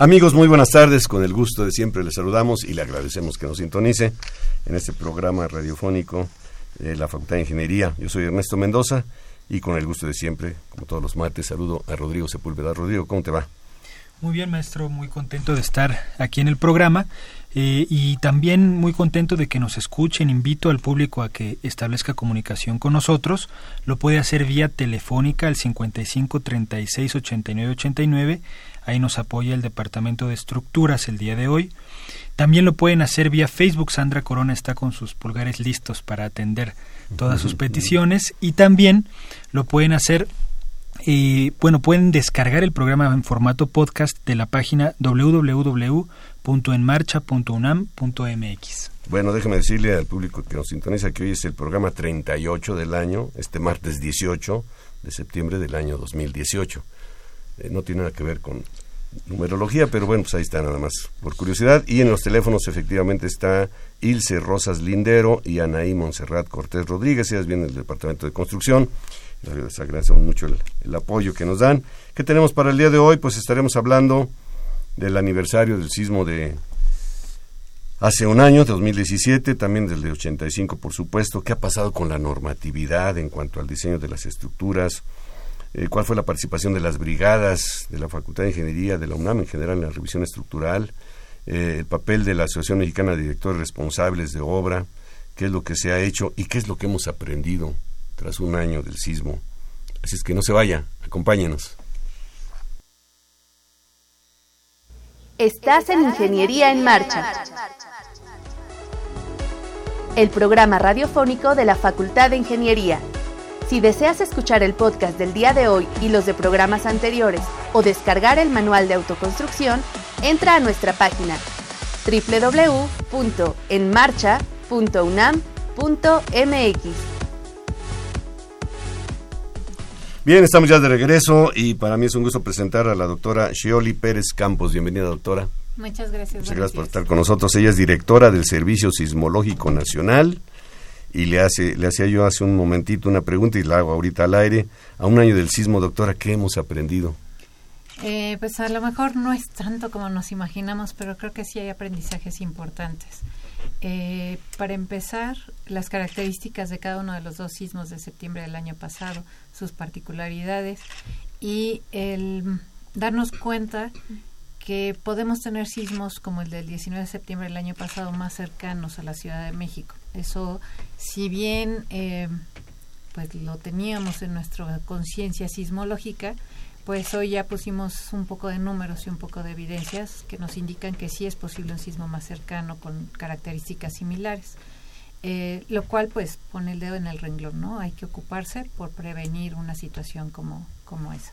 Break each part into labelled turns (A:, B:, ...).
A: Amigos, muy buenas tardes. Con el gusto de siempre les saludamos y le agradecemos que nos sintonice en este programa radiofónico de la Facultad de Ingeniería. Yo soy Ernesto Mendoza y con el gusto de siempre, como todos los martes, saludo a Rodrigo Sepúlveda. Rodrigo, ¿cómo te va?
B: Muy bien, maestro, muy contento de estar aquí en el programa eh, y también muy contento de que nos escuchen. Invito al público a que establezca comunicación con nosotros. Lo puede hacer vía telefónica al 55 36 89 89 Ahí nos apoya el Departamento de Estructuras el día de hoy. También lo pueden hacer vía Facebook. Sandra Corona está con sus pulgares listos para atender todas sus peticiones. Y también lo pueden hacer eh, bueno, pueden descargar el programa en formato podcast de la página www.enmarcha.unam.mx.
A: Bueno, déjeme decirle al público que nos sintoniza que hoy es el programa 38 del año, este martes 18 de septiembre del año 2018. Eh, no tiene nada que ver con numerología, pero bueno, pues ahí está nada más por curiosidad. Y en los teléfonos efectivamente está Ilse Rosas Lindero y Anaí Monserrat Cortés Rodríguez, ellas vienen del Departamento de Construcción. Les agradecemos mucho el, el, apoyo que nos dan. ¿Qué tenemos para el día de hoy? Pues estaremos hablando del aniversario del sismo de hace un año, 2017, también del de 85, por supuesto. ¿Qué ha pasado con la normatividad en cuanto al diseño de las estructuras? Eh, cuál fue la participación de las brigadas de la Facultad de Ingeniería, de la UNAM en general en la revisión estructural, eh, el papel de la Asociación Mexicana de Directores Responsables de Obra, qué es lo que se ha hecho y qué es lo que hemos aprendido tras un año del sismo. Así es que no se vaya, acompáñenos.
C: Estás en Ingeniería en Marcha, el programa radiofónico de la Facultad de Ingeniería. Si deseas escuchar el podcast del día de hoy y los de programas anteriores o descargar el manual de autoconstrucción, entra a nuestra página www.enmarcha.unam.mx.
A: Bien, estamos ya de regreso y para mí es un gusto presentar a la doctora Shioli Pérez Campos. Bienvenida, doctora.
D: Muchas gracias.
A: Muchas gracias por estar con nosotros. Ella es directora del Servicio Sismológico Nacional y le hace le hacía yo hace un momentito una pregunta y la hago ahorita al aire. A un año del sismo doctora qué hemos aprendido
D: eh, pues a lo mejor no es tanto como nos imaginamos pero creo que sí hay aprendizajes importantes. Eh, para empezar las características de cada uno de los dos sismos de septiembre del año pasado sus particularidades y el darnos cuenta que podemos tener sismos como el del 19 de septiembre del año pasado más cercanos a la Ciudad de México. Eso si bien eh, pues lo teníamos en nuestra conciencia sismológica, pues hoy ya pusimos un poco de números y un poco de evidencias que nos indican que sí es posible un sismo más cercano con características similares. Eh, lo cual pues pone el dedo en el renglón, ¿no? Hay que ocuparse por prevenir una situación como, como esa.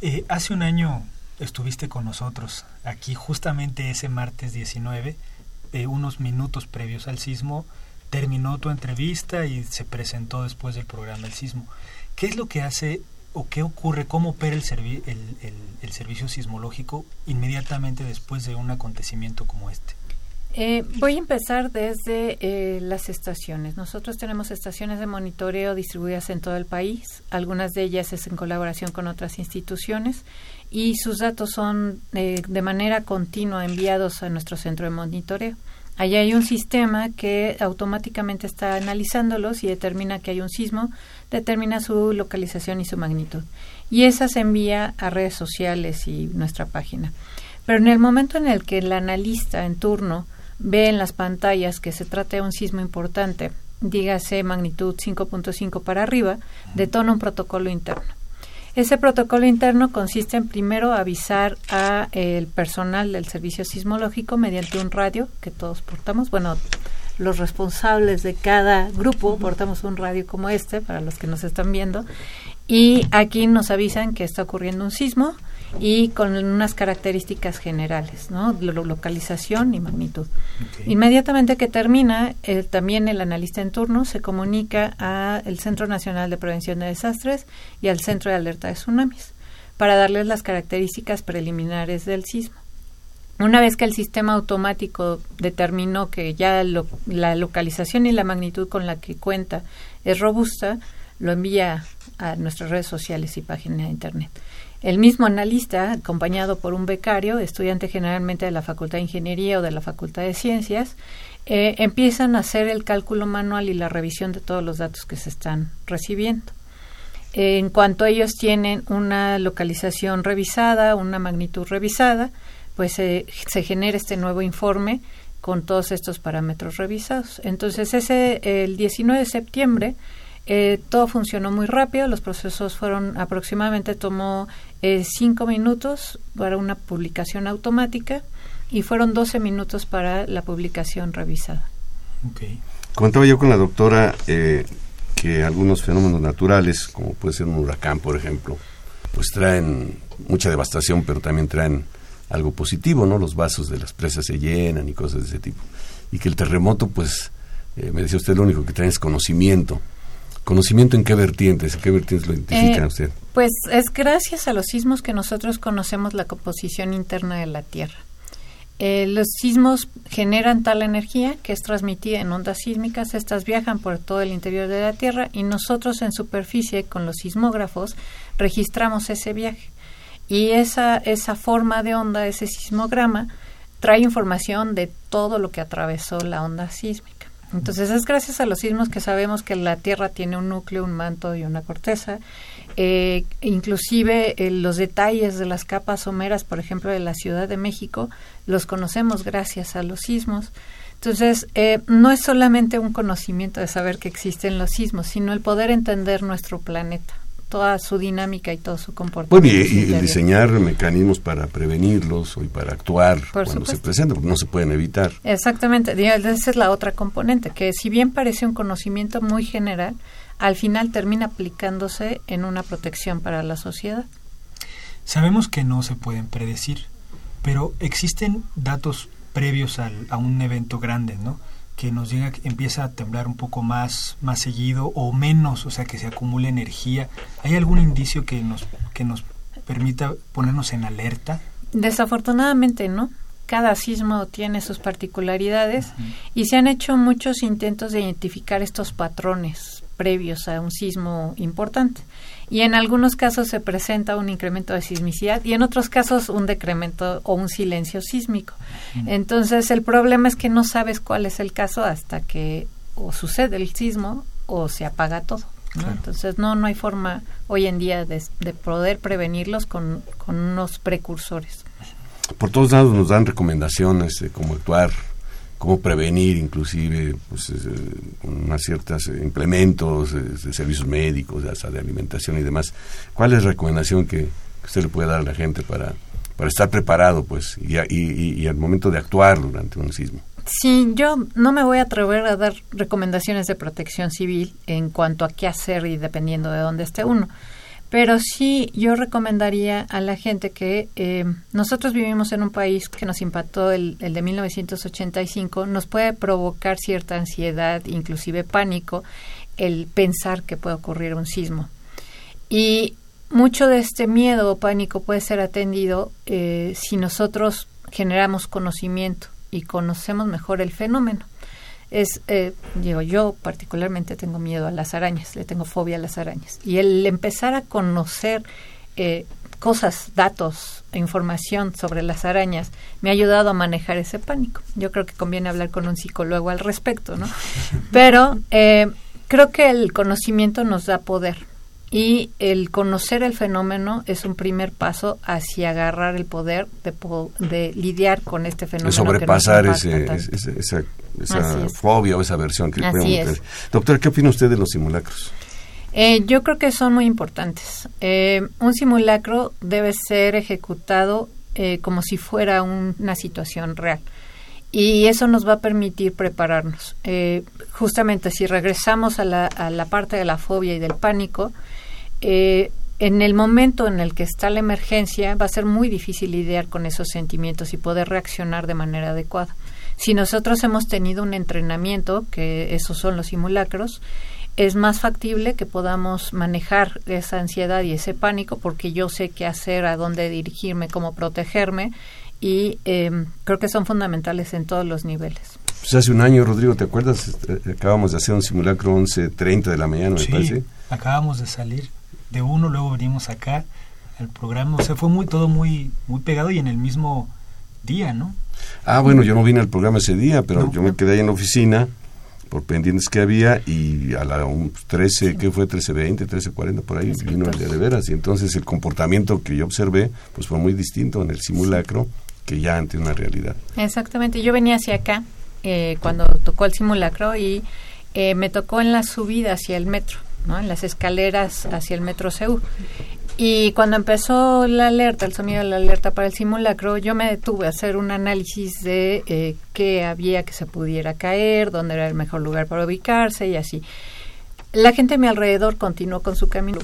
B: Eh, hace un año estuviste con nosotros aquí justamente ese martes 19, unos minutos previos al sismo, terminó tu entrevista y se presentó después del programa El Sismo. ¿Qué es lo que hace o qué ocurre, cómo opera el, el, servicio sismológico inmediatamente después de un acontecimiento como este?
D: Eh, voy a empezar desde eh, las estaciones. Nosotros tenemos estaciones de monitoreo distribuidas en todo el país. Algunas de ellas es en colaboración con otras instituciones y sus datos son eh, de manera continua enviados a nuestro centro de monitoreo. Allí hay un sistema que automáticamente está analizándolos y determina que hay un sismo, determina su localización y su magnitud. Y esa se envía a redes sociales y nuestra página. Pero en el momento en el que el analista en turno ve en las pantallas que se trata de un sismo importante, dígase magnitud 5.5 para arriba, detona un protocolo interno. Ese protocolo interno consiste en primero avisar a el personal del servicio sismológico mediante un radio que todos portamos, bueno, los responsables de cada grupo portamos un radio como este para los que nos están viendo. Y aquí nos avisan que está ocurriendo un sismo y con unas características generales, ¿no? localización y magnitud. Inmediatamente que termina, también el analista en turno se comunica al Centro Nacional de Prevención de Desastres y al Centro de Alerta de Tsunamis para darles las características preliminares del sismo. Una vez que el sistema automático determinó que ya la localización y la magnitud con la que cuenta es robusta, lo envía a nuestras redes sociales y página de internet. El mismo analista, acompañado por un becario, estudiante generalmente de la Facultad de Ingeniería o de la Facultad de Ciencias, eh, empiezan a hacer el cálculo manual y la revisión de todos los datos que se están recibiendo. en cuanto ellos tienen una localización revisada, una magnitud revisada, pues se genera este nuevo informe con todos estos parámetros revisados. Entonces, ese el 19 de septiembre eh, todo funcionó muy rápido, los procesos fueron aproximadamente tomó eh, cinco minutos para una publicación automática y fueron 12 minutos para la publicación revisada.
A: Okay. Comentaba yo con la doctora eh, que algunos fenómenos naturales, como puede ser un huracán, por ejemplo, pues traen mucha devastación, pero también traen algo positivo, ¿no? Los vasos de las presas se llenan y cosas de ese tipo. Y que el terremoto, pues, me decía usted, lo único que trae es conocimiento. ¿Conocimiento en qué vertientes? ¿En qué vertientes lo identifica
D: eh,
A: usted?
D: Pues es gracias a los sismos que nosotros conocemos la composición interna de la Tierra. Eh, los sismos generan tal energía que es transmitida en ondas sísmicas. Estas viajan por todo el interior de la Tierra y nosotros en superficie con los sismógrafos registramos ese viaje. Y esa, esa forma de onda, ese sismograma, trae información de todo lo que atravesó la onda sísmica. Entonces es gracias a los sismos que sabemos que la Tierra tiene un núcleo, un manto y una corteza. Eh, inclusive eh, los detalles de las capas someras, por ejemplo, de la Ciudad de México, los conocemos gracias a los sismos. Entonces, eh, no es solamente un conocimiento de saber que existen los sismos, sino el poder entender nuestro planeta toda su dinámica y todo su comportamiento.
A: Bueno, y, diseñar mecanismos para prevenirlos y para actuar cuando se presentan, porque no se pueden evitar.
D: Exactamente, esa es la otra componente, que si bien parece un conocimiento muy general, al final termina aplicándose en una protección para la sociedad.
B: Sabemos que no se pueden predecir, pero existen datos previos al, a un evento grande, ¿no? Que nos llega, empieza a temblar un poco más, más seguido o menos, o sea, que se acumule energía. ¿Hay algún indicio que nos, que nos permita ponernos en alerta?
D: Desafortunadamente no. Cada sismo tiene sus particularidades y se han hecho muchos intentos de identificar estos patrones previos a un sismo importante y en algunos casos se presenta un incremento de sismicidad y en otros casos un decremento o un silencio sísmico. Entonces el problema es que no sabes cuál es el caso hasta que o sucede el sismo o se apaga todo. Entonces no no hay forma hoy en día de, poder prevenirlos con, con unos precursores.
A: Por todos lados nos dan recomendaciones de cómo actuar cómo prevenir inclusive pues, unas ciertas implementos de, servicios médicos, de, de alimentación y demás. ¿Cuál es la recomendación que, usted le puede dar a la gente para, para estar preparado pues y, y, y, al momento de actuar durante un sismo?
D: Sí, yo no me voy a atrever a dar recomendaciones de protección civil en cuanto a qué hacer y dependiendo de dónde esté uno. Pero sí, yo recomendaría a la gente que eh, nosotros vivimos en un país que nos impactó el, el, de 1985, nos puede provocar cierta ansiedad, inclusive pánico, el pensar que puede ocurrir un sismo. Y mucho de este miedo o pánico puede ser atendido eh, si nosotros generamos conocimiento y conocemos mejor el fenómeno es, eh, digo, yo particularmente tengo miedo a las arañas, le tengo fobia a las arañas. Y el empezar a conocer eh, cosas, datos, información sobre las arañas me ha ayudado a manejar ese pánico. Yo creo que conviene hablar con un psicólogo al respecto, ¿no? Pero eh, creo que el conocimiento nos da poder y el conocer el fenómeno es un primer paso hacia agarrar el poder de, de lidiar con este fenómeno. De
A: sobrepasar ese, esa, fobia o esa versión que
D: Así
A: Doctora, ¿qué opina usted de los simulacros?
D: Eh, yo creo que son muy importantes. Eh, un simulacro debe ser ejecutado eh, como si fuera una situación real. Y eso nos va a permitir prepararnos. justamente si regresamos a la, a la parte de la fobia y del pánico, eh, en el momento en el que está la emergencia va a ser muy difícil lidiar con esos sentimientos y poder reaccionar de manera adecuada. Si nosotros hemos tenido un entrenamiento, que esos son los simulacros, es más factible que podamos manejar esa ansiedad y ese pánico porque yo sé qué hacer, a dónde dirigirme, cómo protegerme y em, creo que son fundamentales en todos los niveles.
A: Pues hace un año, Rodrigo, ¿te acuerdas? Este, acabamos de hacer un simulacro 11.30 de la mañana, me
B: sí, acabamos de salir de uno, luego venimos acá al programa, o sea, fue muy todo muy muy pegado y en el mismo día, ¿no?
A: Ah, bueno, yo no vine al programa ese día, pero yo me quedé ahí en la oficina por pendientes que había y a la 13, ¿qué fue? 13.20, 13.40, por ahí vino el día de veras. Y entonces el comportamiento que yo observé pues fue muy distinto en el simulacro que ya ante una realidad.
D: Exactamente, yo venía hacia acá eh, cuando tocó el simulacro y eh, me tocó en la subida hacia el metro en las escaleras hacia el metro CEU. Y cuando empezó la alerta, el sonido de la alerta para el simulacro, yo me detuve a hacer un análisis de eh, qué había que se pudiera caer, dónde era el mejor lugar para ubicarse y así. La gente a mi alrededor continuó con su camino.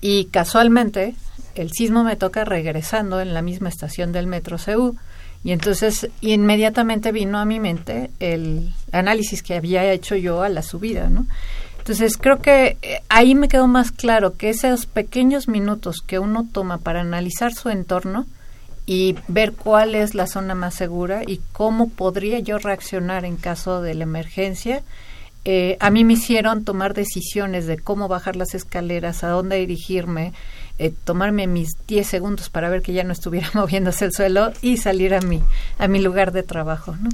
D: Y casualmente, el sismo me toca regresando en la misma estación del metro CEU. Y entonces inmediatamente vino a mi mente el análisis que había hecho yo a la subida, ¿no? Entonces creo que eh, ahí me quedó más claro que esos pequeños minutos que uno toma para analizar su entorno y ver cuál es la zona más segura y cómo podría yo reaccionar en caso de la emergencia, eh, a mí me hicieron tomar decisiones de cómo bajar las escaleras, a dónde dirigirme, eh, tomarme mis 10 segundos para ver que ya no estuviera moviéndose el suelo y salir a mi, a mi lugar de trabajo. ¿no?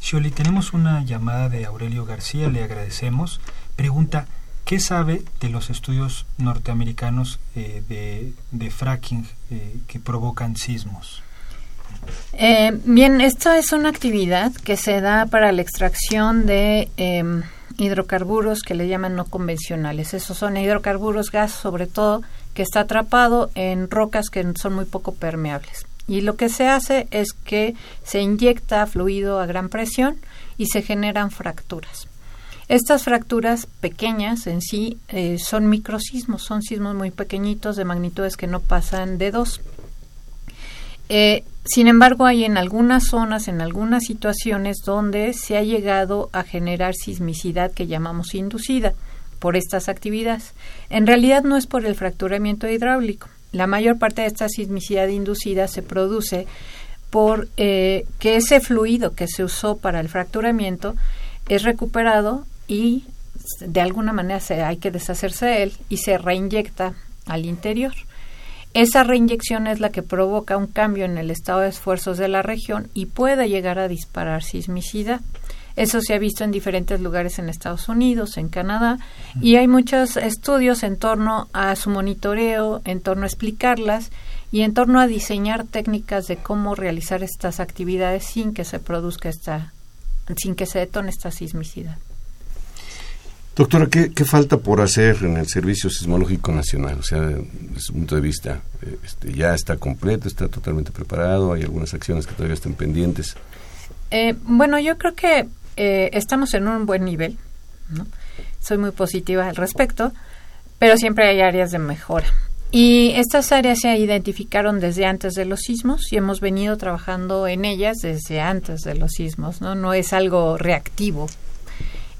B: Shirley, tenemos una llamada de Aurelio García, le agradecemos pregunta, ¿qué sabe de los estudios norteamericanos eh, de, fracking eh, que provocan sismos?
D: Eh, bien, esta es una actividad que se da para la extracción de em, hidrocarburos que le llaman no convencionales. Esos son hidrocarburos, gas sobre todo, que está atrapado en rocas que son muy poco permeables. Y lo que se hace es que se inyecta fluido a gran presión y se generan fracturas. Estas fracturas pequeñas en sí eh, son microsismos, son sismos muy pequeñitos de magnitudes que no pasan de dos. Eh, sin embargo, hay en algunas zonas, en algunas situaciones donde se ha llegado a generar sismicidad que llamamos inducida por estas actividades. En realidad no es por el fracturamiento hidráulico. La mayor parte de esta sismicidad inducida se produce por eh, que ese fluido que se usó para el fracturamiento es recuperado y de alguna manera se, hay que deshacerse de él y se reinyecta al interior. Esa reinyección es la que provoca un cambio en el estado de esfuerzos de la región y puede llegar a disparar sismicidad. Eso se ha visto en diferentes lugares en Estados Unidos, en Canadá, y hay muchos estudios en torno a su monitoreo, en torno a explicarlas y en torno a diseñar técnicas de cómo realizar estas actividades sin que se produzca esta, sin que se detone esta sismicidad.
A: Doctora, ¿qué, falta por hacer en el Servicio Sismológico Nacional? O sea, desde su punto de vista, eh, este, ¿ya está completo, está totalmente preparado? ¿Hay algunas acciones que todavía estén pendientes?
D: Eh, bueno, yo creo que eh, estamos en un buen nivel. ¿no? Soy muy positiva al respecto, pero siempre hay áreas de mejora. Y estas áreas se identificaron desde antes de los sismos y hemos venido trabajando en ellas desde antes de los sismos, ¿no? No es algo reactivo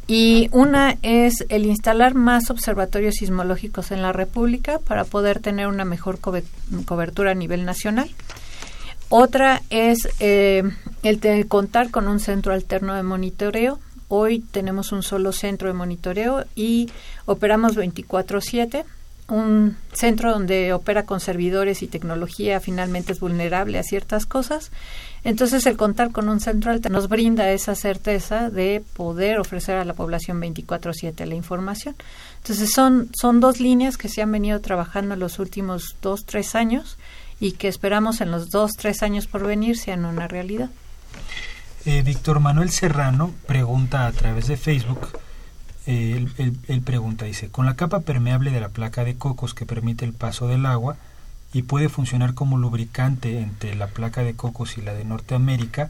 D: y una es el instalar más observatorios sismológicos en la República para poder tener una mejor cobertura a nivel nacional. Otra es eh, el contar con un centro alterno de monitoreo. Hoy tenemos un solo centro de monitoreo y operamos 24/7 un centro donde opera con servidores y tecnología finalmente es vulnerable a ciertas cosas. Entonces el contar con un centro alto nos brinda esa certeza de poder ofrecer a la población 24/7 la información. Entonces son, son dos líneas que se han venido trabajando en los últimos dos, tres años y que esperamos en los dos, tres años por venir sean una realidad.
B: Eh, Víctor Manuel Serrano pregunta a través de Facebook él, pregunta, dice, con la capa permeable de la placa de cocos que permite el paso del agua y puede funcionar como lubricante entre la placa de cocos y la de Norteamérica,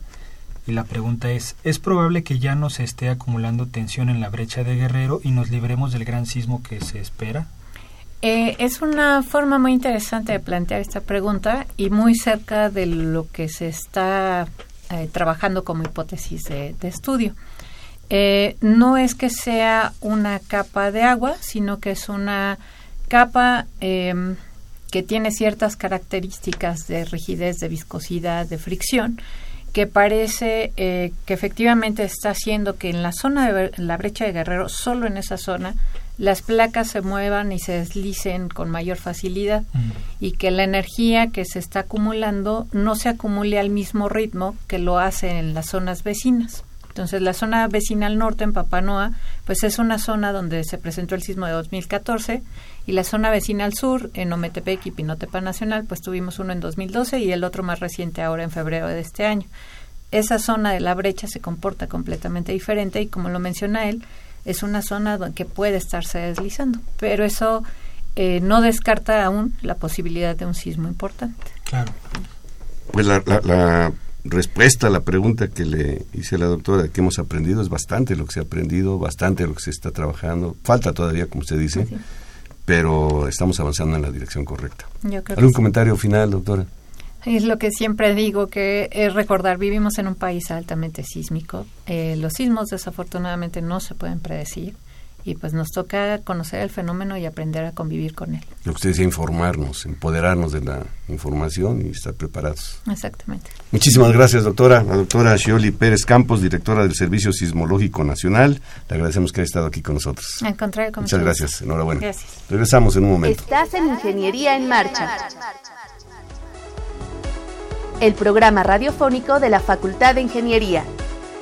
B: y la pregunta es, ¿es probable que ya no se esté acumulando tensión en la brecha de Guerrero y nos libremos del gran sismo que se espera?
D: Eh, es una forma muy interesante de plantear esta pregunta y muy cerca de lo que se está eh, trabajando como hipótesis de estudio. Eh, no es que sea una capa de agua, sino que es una capa em, que tiene ciertas características de rigidez, de viscosidad, de fricción, que parece eh, que efectivamente está haciendo que en la zona de la brecha de Guerrero, solo en esa zona, las placas se muevan y se deslicen con mayor facilidad mm. y que la energía que se está acumulando no se acumule al mismo ritmo que lo hace en las zonas vecinas. Entonces, la zona vecinal norte en Papanoa, pues es una zona donde se presentó el sismo de 2014 y la zona vecinal sur en Ometepec y Pinotepa Nacional, pues tuvimos uno en 2012 y el otro más reciente ahora en febrero de este año. Esa zona de la brecha se comporta completamente diferente y como lo menciona él, es una zona que puede estarse deslizando, pero eso eh, no descarta aún la posibilidad de un sismo importante.
A: Claro. Pues la, la respuesta a la pregunta que le hice a la doctora, que hemos aprendido, es bastante lo que se ha aprendido, bastante lo que se está trabajando. Falta todavía, como usted dice, pero estamos avanzando en la dirección correcta. ¿Algún comentario final, doctora?
D: Es lo que siempre digo, que es recordar, vivimos en un país altamente sísmico. Eh, los sismos desafortunadamente no se pueden predecir y pues nos toca conocer el fenómeno y aprender a convivir con él.
A: Lo que usted decía, informarnos, empoderarnos de la información y estar preparados.
D: Exactamente.
A: Muchísimas gracias, doctora. La doctora Shioli Pérez Campos, directora del Servicio Sismológico Nacional. Le agradecemos que haya estado aquí con nosotros.
D: Al contrario,
A: Muchas gracias. Enhorabuena. Gracias. Regresamos en un momento.
C: Estás en Ingeniería en Marcha. El programa radiofónico de la Facultad de Ingeniería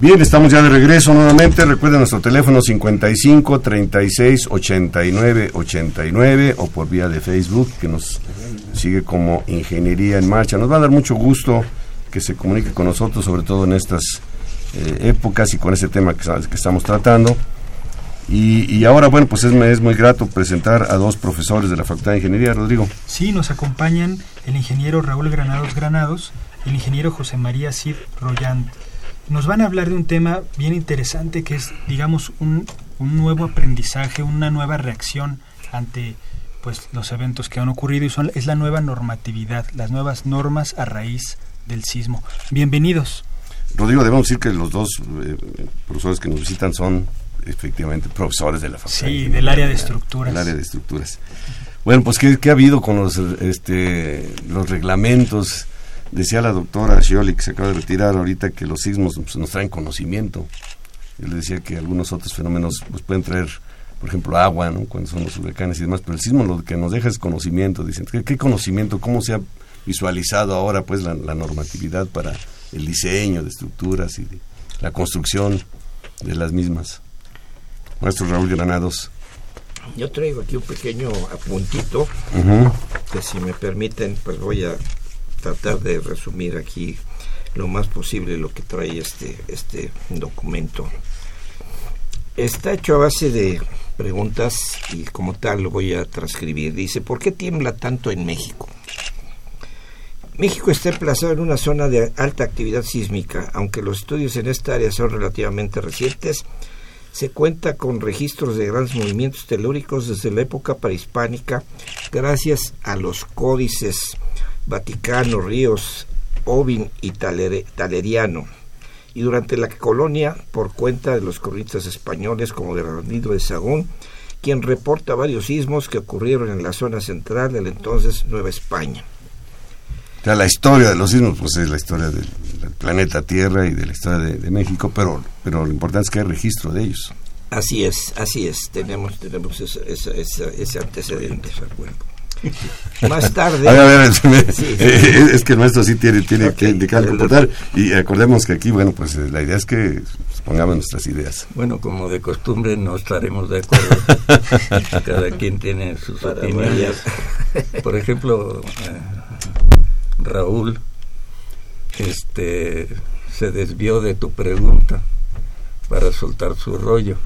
A: Bien, estamos ya de regreso nuevamente. Recuerden nuestro teléfono 55 36 89 89 o por vía de Facebook que nos sigue como Ingeniería en Marcha. Nos va a dar mucho gusto que se comunique con nosotros, sobre todo en estas eh, épocas y con ese tema que, estamos tratando. Y, ahora, bueno, pues es, es, muy grato presentar a dos profesores de la Facultad de Ingeniería, Rodrigo.
B: Sí, nos acompañan el ingeniero Raúl Granados Granados y el ingeniero José María Cid Royant nos van a hablar de un tema bien interesante que es, digamos, un, un nuevo aprendizaje, una nueva reacción ante pues los eventos que han ocurrido y son es la nueva normatividad, las nuevas normas a raíz del sismo. Bienvenidos.
A: Rodrigo, debemos decir que los dos eh, profesores que nos visitan son efectivamente profesores de la facultad.
B: Sí, del área de estructuras.
A: Del área de estructuras. Bueno, pues ¿qué, ¿qué, ha habido con los, este, los reglamentos Decía la doctora Scioli, que se acaba de retirar ahorita, que los sismos pues, nos traen conocimiento. Yo le decía que algunos otros fenómenos pues, pueden traer, por ejemplo, agua, ¿no? cuando son los huracanes y demás, pero el sismo lo que nos deja es conocimiento. Dicen, ¿qué, conocimiento? ¿Cómo se ha visualizado ahora pues la, normatividad para el diseño de estructuras y la construcción de las mismas? Maestro Raúl Granados.
E: Yo traigo aquí un pequeño apuntito, que si me permiten, pues voy a tratar de resumir aquí lo más posible lo que trae este, este documento. Está hecho a base de preguntas y como tal lo voy a transcribir. Dice, ¿por qué tiembla tanto en México? México está emplazado en una zona de alta actividad sísmica, aunque los estudios en esta área son relativamente recientes. Se cuenta con registros de grandes movimientos telúricos desde la época prehispánica gracias a los códices Vaticano, Ríos, Ovin y Taleriano. y durante la colonia por cuenta de los cronistas españoles como Bernardino de Sagún, quien reporta varios sismos que ocurrieron en la zona central de la entonces Nueva España.
A: O sea, la historia de los sismos pues es la historia del, planeta Tierra y de la historia de, México, pero, pero lo importante es que hay registro de ellos.
E: Así es, así es, tenemos, tenemos ese, ese antecedente. Más tarde. A ver, a ver,
A: eh, es que nuestro sí tiene, tiene que indicar comportar. Y acordemos que aquí, bueno, pues la idea es que pongamos nuestras ideas.
F: Bueno, como de costumbre, no estaremos de acuerdo. Cada quien tiene sus opiniones. Por ejemplo, eh, Raúl este, se desvió de tu pregunta para soltar su rollo,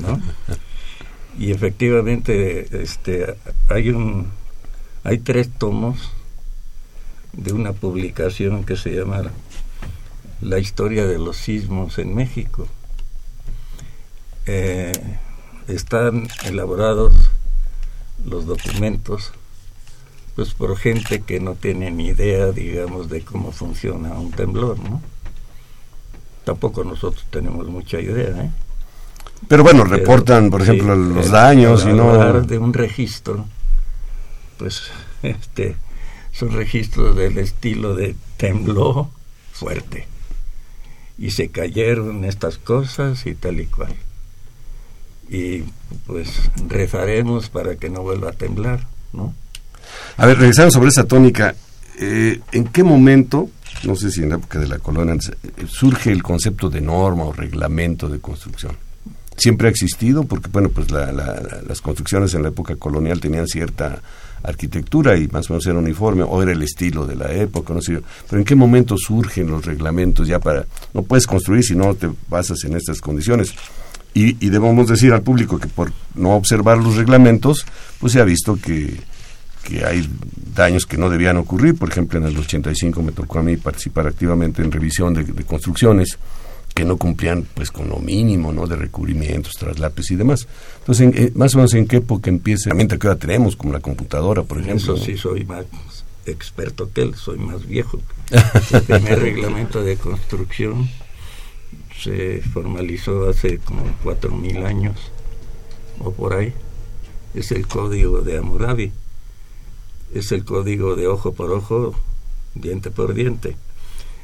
F: ¿no? y efectivamente este hay un hay tres tomos de una publicación que se llama La historia de los sismos en México. Eh, están elaborados los documentos pues por gente que no tiene ni idea, digamos, de cómo funciona un temblor, ¿no? Tampoco nosotros tenemos mucha idea, ¿eh?
A: Pero bueno, reportan, por ejemplo, los daños y no...
F: de un registro, pues, este, son registros del estilo de tembló fuerte y se cayeron estas cosas y tal y cual. Y pues rezaremos para que no vuelva a temblar, ¿no?
A: A ver, regresando sobre esa tónica, eh, ¿en qué momento, no sé si en la época de la colonia, surge el concepto de norma o reglamento de construcción? siempre ha existido, porque bueno, pues las construcciones en la época colonial tenían cierta arquitectura y más o menos era uniforme, o era el estilo de la época, no sé Pero ¿en qué momento surgen los reglamentos ya para... No puedes construir si no te basas en estas condiciones. Y, debemos decir al público que por no observar los reglamentos, pues se ha visto que, que hay daños que no debían ocurrir. Por ejemplo, en el 85 me tocó a mí participar activamente en revisión de construcciones que no cumplían pues con lo mínimo no de recubrimientos traslapes y demás. Entonces eh, más o menos en qué época empieza la que ahora tenemos como la computadora por ejemplo
F: eso sí soy más experto que él soy más viejo. El primer reglamento de construcción se formalizó hace como cuatro mil años o por ahí. Es el código de Hammurabi. Es el código de ojo por ojo diente por diente.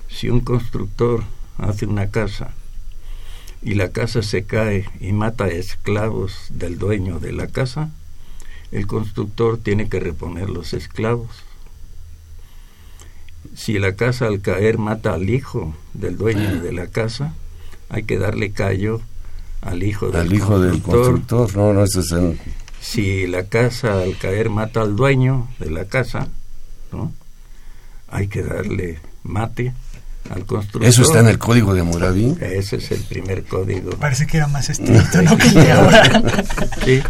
F: Si un constructor hace una casa y la casa se cae y mata a esclavos del dueño de la casa, el constructor tiene que reponer los esclavos. Si la casa al caer mata al hijo del dueño de la casa, hay que darle callo al hijo del,
A: al hijo del constructor. No, no, es
F: Si la casa al caer mata al dueño de la casa, ¿no? hay que darle mate al constructor.
A: ¿Eso está en el código de Hammurabi?
F: Ese es el primer código.
B: Parece que era más estricto, ¿no? que el ahora.
F: sí,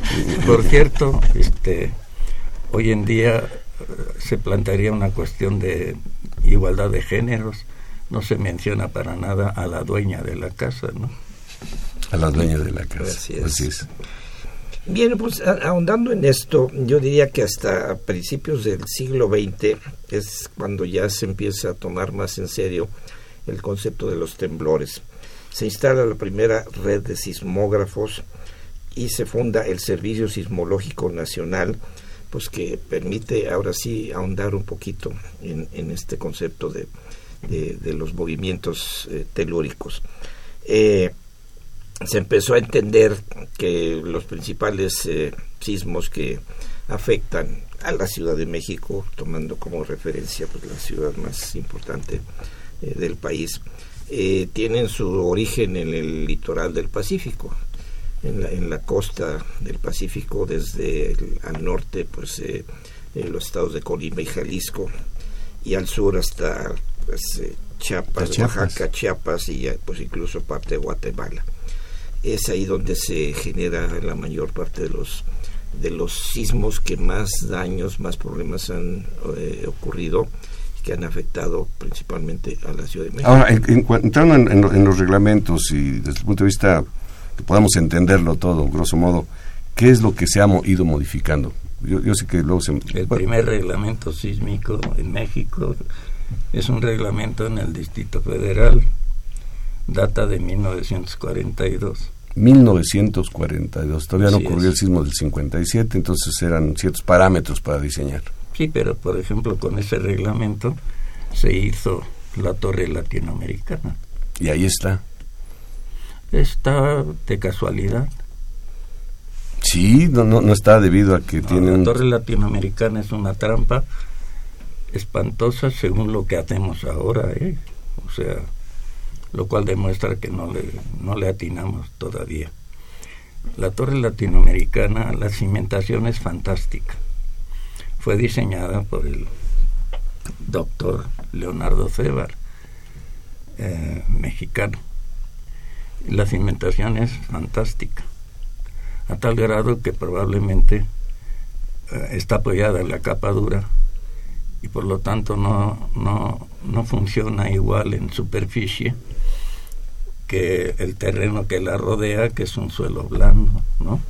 F: por cierto, este, hoy en día eh, se plantearía una cuestión de igualdad de géneros. No se menciona para nada a la dueña de la casa, ¿no?
A: A la dueña de la casa. Así es.
E: Bien, pues ahondando en esto, yo diría que hasta principios del siglo XX es cuando ya se empieza a tomar más en serio el concepto de los temblores. Se instala la primera red de sismógrafos y se funda el Servicio Sismológico Nacional, pues que permite ahora sí ahondar un poquito en, este concepto de, de, los movimientos eh, telúricos. Eh, se empezó a entender que los principales eh, sismos que afectan a la Ciudad de México, tomando como referencia pues, la ciudad más importante eh, del país, eh, tienen su origen en el litoral del Pacífico, en la, en la costa del Pacífico, desde al norte, pues los estados de Colima y Jalisco, y al sur hasta pues, Chiapas, Chiapas, Oaxaca, Chiapas y pues incluso parte de Guatemala es ahí donde se genera la mayor parte de los de los sismos que más daños, más problemas han eh, ocurrido que han afectado principalmente a la Ciudad de México.
A: Ahora, entrando en, los reglamentos y desde el punto de vista que podamos entenderlo todo, grosso modo, ¿qué es lo que se ha ido modificando? Yo, sé que luego se...
F: El primer reglamento sísmico en México es un reglamento en el Distrito Federal data de 1942.
A: 1942, todavía no ocurrió el sismo del 57, entonces eran ciertos parámetros para diseñar.
F: Sí, pero por ejemplo con ese reglamento se hizo la torre latinoamericana.
A: Y ahí está.
F: Está de casualidad.
A: Sí, no, no, está debido a que tiene...
F: La torre latinoamericana es una trampa espantosa según lo que hacemos ahora, ¿eh? O sea, lo cual demuestra que no le, no le atinamos todavía. La torre latinoamericana, la cimentación es fantástica. Fue diseñada por el doctor Leonardo Cebar, eh, mexicano. La cimentación es fantástica, a tal grado que probablemente eh, está apoyada en la capa dura y por lo tanto no, no, no funciona igual en superficie que el terreno que la rodea, que es un suelo blando, ¿no?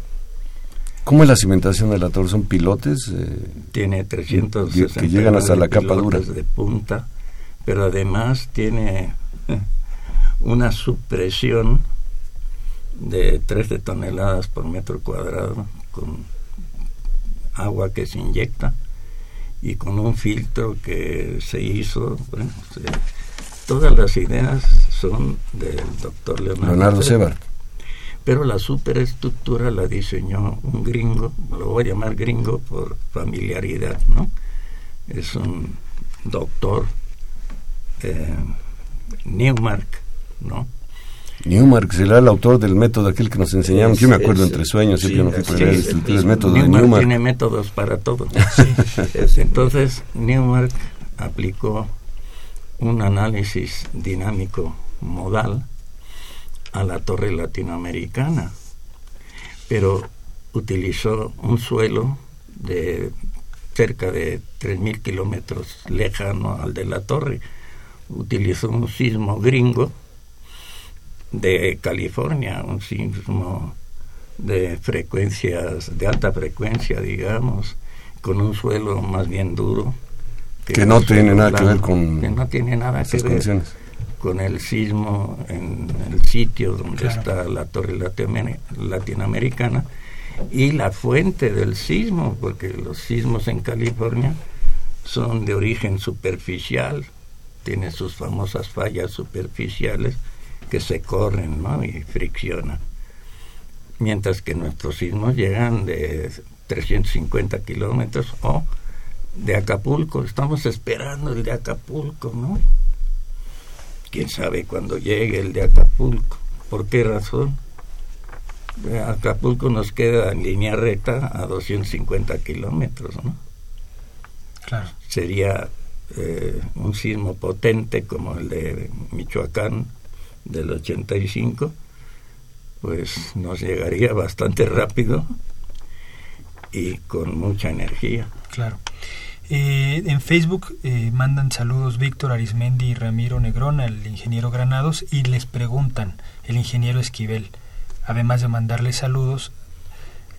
A: ¿Cómo es la cimentación de la torre? ¿Son pilotes?
F: Eh, tiene 360
A: que llegan hasta la capa dura
F: de punta, pero además tiene eh, una supresión de 13 toneladas por metro cuadrado con agua que se inyecta y con un filtro que se hizo, bueno, todas las ideas son del doctor
A: Leonardo, Leonardo
F: Pero la superestructura la diseñó un gringo, lo voy a llamar gringo por familiaridad, ¿no? Es un doctor eh, Newmark, ¿no?
A: Newmark será el autor del método aquel que nos enseñaron. Yo me acuerdo entre sueños, siempre sí, no fui el, método Newmark de Newmark.
F: tiene métodos para todo. Entonces, Newmark aplicó un análisis dinámico modal a la torre latinoamericana, pero utilizó un suelo de cerca de 3.000 kilómetros lejano al de la torre. Utilizó un sismo gringo de California, un sismo de frecuencias, de alta frecuencia, digamos, con un suelo más bien duro
A: que, no tiene nada que ver con
F: no tiene nada que ver con el sismo en el sitio donde está la torre latinoamericana y la fuente del sismo porque los sismos en California son de origen superficial tienen sus famosas fallas superficiales que se corren ¿no? y friccionan. Mientras que nuestros sismos llegan de 350 kilómetros o de Acapulco, estamos esperando el de Acapulco, ¿no? ¿Quién sabe cuándo llegue el de Acapulco? ¿Por qué razón? Acapulco nos queda en línea recta a 250 kilómetros, ¿no?
B: Claro.
F: Sería eh, un sismo potente como el de Michoacán del 85, pues nos llegaría bastante rápido y con mucha energía.
B: Claro. Eh, en Facebook eh, mandan saludos Víctor Arismendi y Ramiro Negrón al ingeniero Granados y les preguntan, el ingeniero Esquivel, además de mandarles saludos,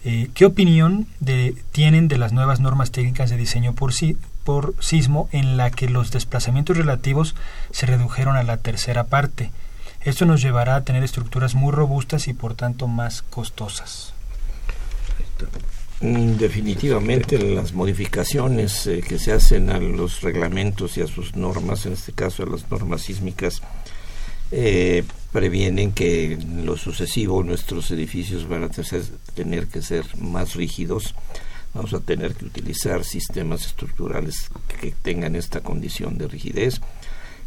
B: eh, ¿qué opinión de, tienen de las nuevas normas técnicas de diseño por, por sismo en la que los desplazamientos relativos se redujeron a la tercera parte? Esto nos llevará a tener estructuras muy robustas y por tanto más costosas.
E: Definitivamente las modificaciones eh, que se hacen a los reglamentos y a sus normas, en este caso a las normas sísmicas, eh, previenen que en lo sucesivo nuestros edificios van a tener que ser más rígidos. Vamos a tener que utilizar sistemas estructurales que tengan esta condición de rigidez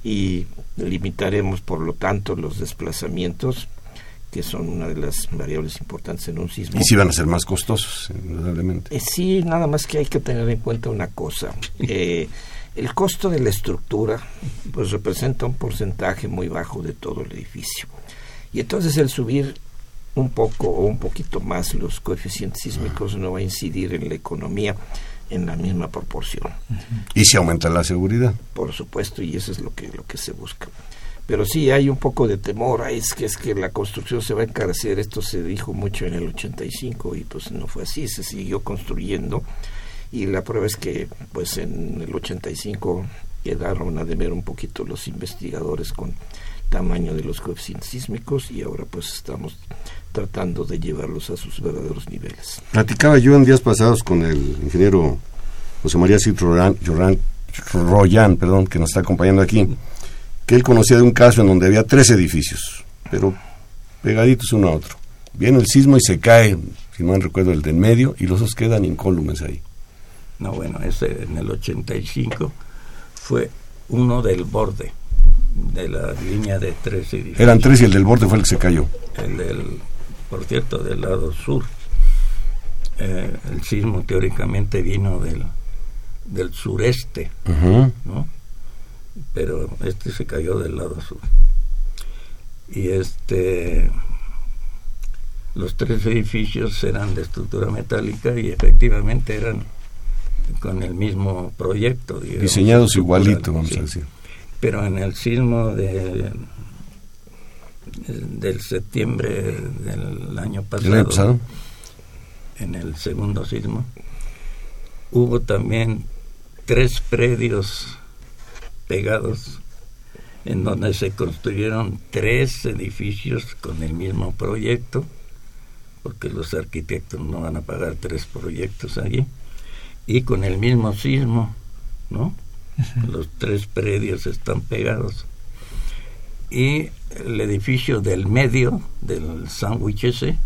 E: y limitaremos, por lo tanto, los desplazamientos que son una de las variables importantes en un sismo.
A: Y si van a ser más costosos, indudablemente.
E: Eh, sí, nada más que hay que tener en cuenta una cosa. Eh, el costo de la estructura pues representa un porcentaje muy bajo de todo el edificio. Y entonces el subir un poco o un poquito más los coeficientes sísmicos no va a incidir en la economía en la misma proporción.
A: Y si aumenta la seguridad.
E: Por supuesto, y eso es lo que, lo que se busca pero sí hay un poco de temor, es que es que la construcción se va a encarecer, esto se dijo mucho en el 85 y pues no fue así, se siguió construyendo. Y la prueba es que pues en el 85 quedaron a deber un poquito los investigadores con tamaño de los coeficientes sísmicos y ahora pues estamos tratando de llevarlos a sus verdaderos niveles.
A: Platicaba yo en días pasados con el ingeniero José María Cid Royan, perdón, que nos está acompañando aquí, que él conocía de un caso en donde había tres edificios, pero pegaditos uno a otro. Viene el sismo y se cae, si no recuerdo, el del medio, y los dos quedan incólumes ahí.
F: No, bueno, ese en el 85 fue uno del borde de la línea de tres edificios.
A: Eran tres y el del borde fue el que se cayó.
F: El del, por cierto, del lado sur. Eh, el sismo teóricamente vino del, del sureste, ¿no? Pero este se cayó del lado sur. Y este los tres edificios eran de estructura metálica y efectivamente eran con el mismo proyecto.
A: Diseñados igualito, vamos a decir.
F: Pero en el sismo de, del septiembre del año pasado, en el segundo sismo, hubo también tres predios pegados en donde se construyeron tres edificios con el mismo proyecto, porque los arquitectos no van a pagar tres proyectos allí, y con el mismo sismo, ¿no? Los tres predios están pegados. Y el edificio del medio, del sándwich ese,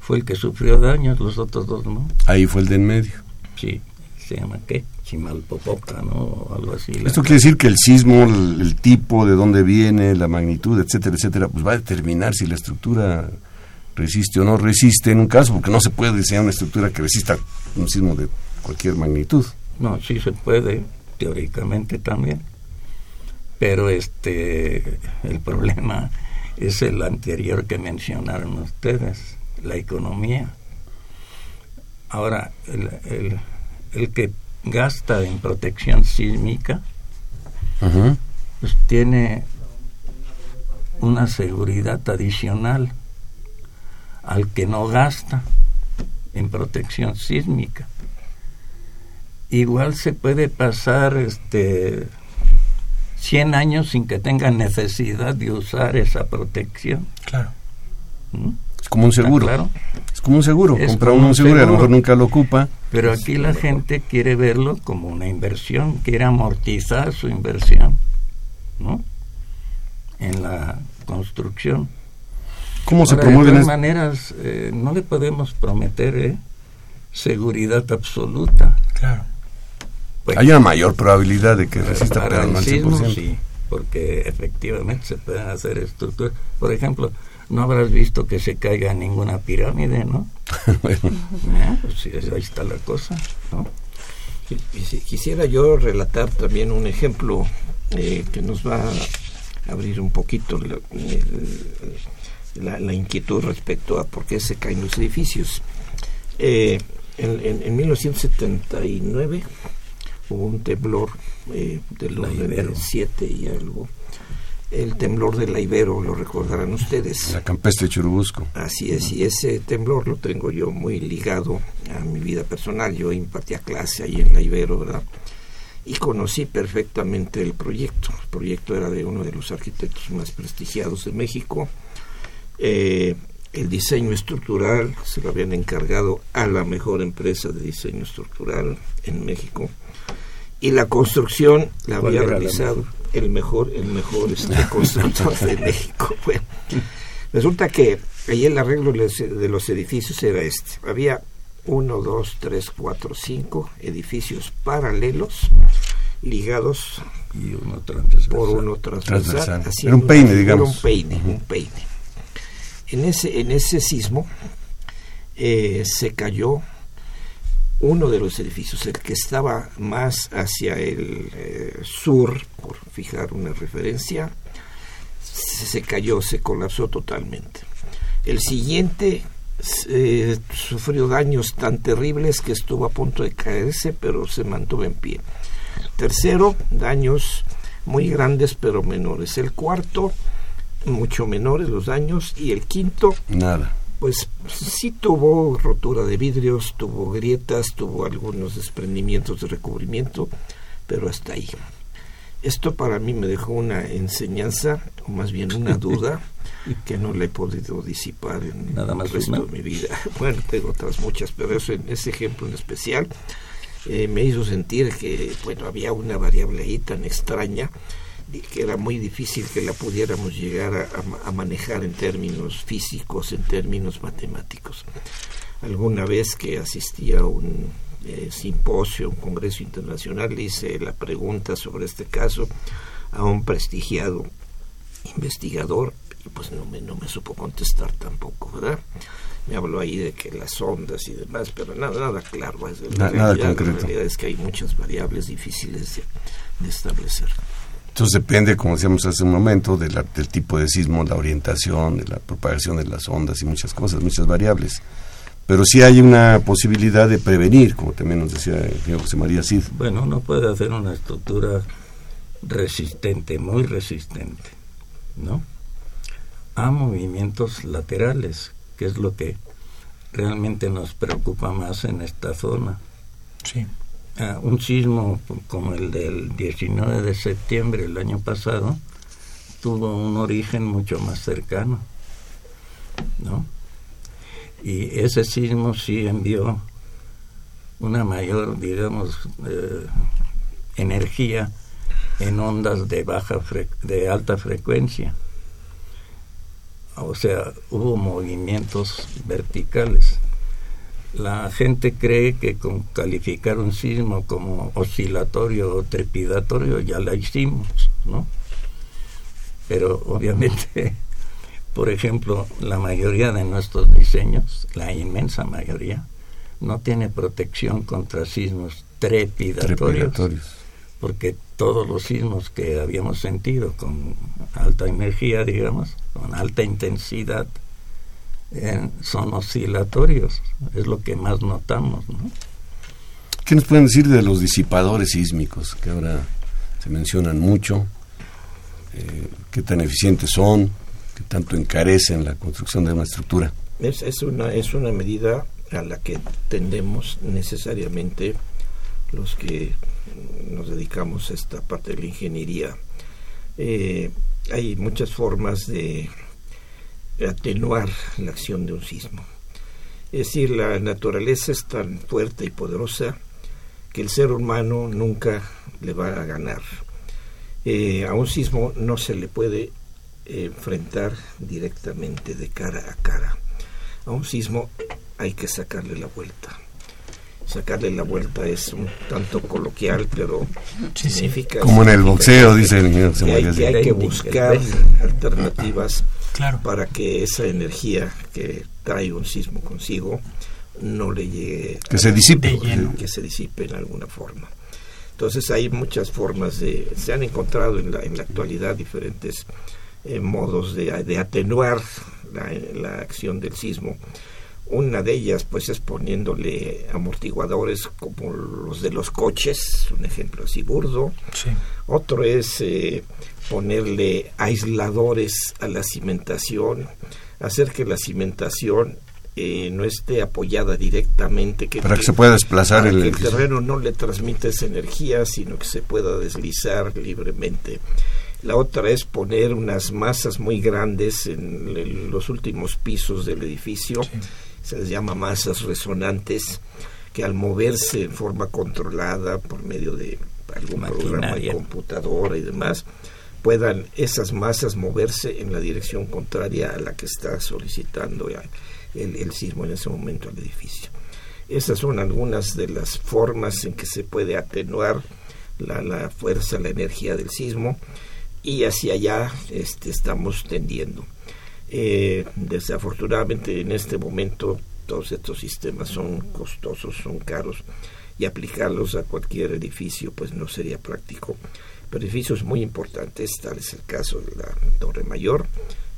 F: fue el que sufrió daños, los otros dos no.
A: Ahí fue el del medio.
F: Sí, se llama ¿qué? Chimalpopoca, ¿no? Algo así.
A: Esto quiere decir que el sismo, el, tipo, de dónde viene, la magnitud, etcétera, etcétera, pues va a determinar si la estructura resiste o no resiste en un caso, porque no se puede diseñar una estructura que resista un sismo de cualquier magnitud.
F: No, sí se puede, teóricamente también. Pero este el problema es el anterior que mencionaron ustedes, la economía. Ahora, el, el, el que gasta en protección sísmica, pues tiene una seguridad adicional al que no gasta en protección sísmica. Igual se puede pasar este 100 años sin que tenga necesidad de usar esa protección.
B: Claro.
F: ¿Mm?
A: Es como un seguro.
F: Claro.
A: Es como un seguro. Compra uno un seguro, y a lo mejor nunca lo ocupa.
F: Pero aquí la gente quiere verlo como una inversión, quiere amortizar su inversión, ¿no? En la construcción.
A: ¿Cómo se promueven
F: De todas maneras, eh, no le podemos prometer eh, seguridad absoluta.
B: Claro.
F: Pues,
A: Hay una mayor probabilidad de que resista,
F: para el sismo,
A: 100%.
F: sí, porque efectivamente se pueden hacer estructuras. Por ejemplo, no habrás visto que se caiga ninguna pirámide, ¿no?
A: Bueno,
F: Ah, pues ahí está la cosa, ¿no?
E: Qui- quisi- Quisiera yo relatar también un ejemplo eh, que nos va a abrir un poquito la, el- la- la inquietud respecto a por qué se caen los edificios. Eh, en, en- en 1979 hubo un temblor eh, del orden de 7 y algo. El temblor de la Ibero, lo recordarán ustedes.
A: la campestre Churubusco.
E: Así es, y ese temblor lo tengo yo muy ligado a mi vida personal. Yo impartía clase ahí en la Ibero, ¿verdad? Y conocí perfectamente el proyecto. El proyecto era de uno de los arquitectos más prestigiados de México. Eh, el diseño estructural se lo habían encargado a la mejor empresa de diseño estructural en México. Y la construcción la
F: ¿Cuál
E: había
F: la
E: realizado? El mejor, el mejor este, constructor de México. Bueno, Resulta que ahí el arreglo de los- edificios era este. Había uno, dos, tres, cuatro, cinco edificios paralelos ligados
F: Y uno transversal.
E: por uno transversal.
A: Era un peine,
E: una
A: digamos.
E: Un peine, un peine. En ese, en ese sismo eh, se cayó uno de los edificios, el que estaba más hacia el eh, sur, por fijar una referencia, se, cayó, se colapsó totalmente. El siguiente eh, sufrió daños tan terribles que estuvo a punto de caerse, pero se mantuvo en pie. Tercero, daños muy grandes pero menores. El cuarto, mucho menores los daños. Y el quinto,
A: Nada.
E: Pues sí tuvo rotura de vidrios, tuvo grietas, tuvo algunos desprendimientos de recubrimiento, pero hasta ahí. Esto para mí me dejó una enseñanza, o más bien una duda que no le he podido disipar en
F: Nada más
E: el resto de mi vida. Bueno, tengo otras muchas, pero eso en ese ejemplo en especial eh, me hizo sentir que bueno había una variable ahí tan extraña que era muy difícil que la pudiéramos llegar a, a manejar en términos físicos, en términos matemáticos. Alguna vez que asistí a un eh, simposio, un congreso internacional, le hice la pregunta sobre este caso a un prestigiado investigador y pues no me, no me supo contestar tampoco, ¿verdad? Me habló ahí de que las ondas y demás, pero nada, nada claro. Es, la, realidad, la realidad es que hay muchas variables difíciles de, de establecer.
A: Entonces depende, como decíamos hace un momento, de la, del tipo de sismo, la orientación, de la propagación de las ondas y muchas cosas, muchas variables. Pero sí hay una posibilidad de prevenir, como también nos decía el señor José María Cid.
F: Bueno, uno puede hacer una estructura resistente, muy resistente, ¿no? A movimientos laterales, que es lo que realmente nos preocupa más en esta zona.
B: Sí.
F: Uh, un sismo como el del 19 de septiembre del año pasado tuvo un origen mucho más cercano, ¿no? Y ese sismo sí envió una mayor, digamos, eh, energía en ondas de baja de alta frecuencia. O sea, hubo movimientos verticales. La gente cree que con calificar un sismo como oscilatorio o trepidatorio ya la hicimos, ¿no? Pero obviamente, por ejemplo, la mayoría de nuestros diseños, la inmensa mayoría, no tiene protección contra sismos trepidatorios. trepidatorios porque todos los sismos que habíamos sentido con alta energía, digamos, con alta intensidad, eh, son oscilatorios, es lo que más notamos. ¿no?
A: ¿Qué nos pueden decir de los disipadores sísmicos que ahora se mencionan mucho? Eh, ¿Qué tan eficientes son? ¿Qué tanto encarecen la construcción de una estructura?
E: Es, es, una, es una medida a la que tendemos necesariamente los que nos dedicamos a esta parte de la ingeniería. Eh, hay muchas formas de atenuar la acción de un sismo. Es decir, la naturaleza es tan fuerte y poderosa que el ser humano nunca le va a ganar. Eh, a un sismo no se le puede enfrentar directamente de cara a cara. A un sismo hay que sacarle la vuelta sacarle la vuelta es un tanto coloquial, pero significa...
A: Como en el boxeo, dice el ingeniero.
E: Que hay, que, hay que buscar alternativas para que esa energía que trae un sismo consigo no le llegue...
A: Que se disipe.
E: Que se disipe en alguna forma. Entonces hay muchas formas de... Se han encontrado en la, en la actualidad diferentes eh, modos de, de atenuar la, la acción del sismo una de ellas, pues, es poniéndole amortiguadores como los de los coches, un ejemplo así burdo. Otro es eh, ponerle aisladores a la cimentación, hacer que la cimentación eh, no esté apoyada directamente.
A: Que para que, se pueda desplazar
E: el, que el terreno no le transmita esa energía, sino que se pueda deslizar libremente. La otra es poner unas masas muy grandes en, los últimos pisos del edificio se les llama masas resonantes, que al moverse en forma controlada por medio de algún programa de computadora y demás, puedan esas masas moverse en la dirección contraria a la que está solicitando el, el sismo en ese momento al edificio. Esas son algunas de las formas en que se puede atenuar la, la fuerza, la energía del sismo y hacia allá este, estamos tendiendo. Eh, desafortunadamente en este momento todos estos sistemas son costosos, son caros y aplicarlos a cualquier edificio pues no sería práctico. Pero edificios muy importantes, tal es el caso de la Torre Mayor,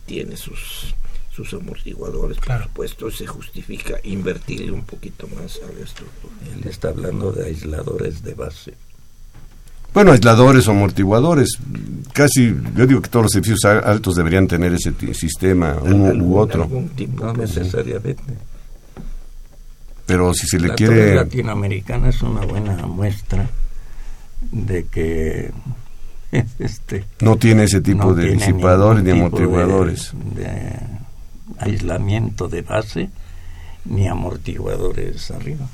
E: tiene sus sus amortiguadores, por supuesto, se justifica invertirle un poquito más a la estructura.
F: Él está hablando de aisladores de base.
A: Bueno, aisladores o amortiguadores. Casi, yo digo que todos los edificios altos deberían tener ese sistema, uno u otro.
F: no necesariamente.
A: Pero si se le
F: la
A: quiere...
F: latinoamericana es una buena muestra de que este,
A: no tiene ese tipo de disipadores ni amortiguadores.
F: De, aislamiento de base ni amortiguadores arriba.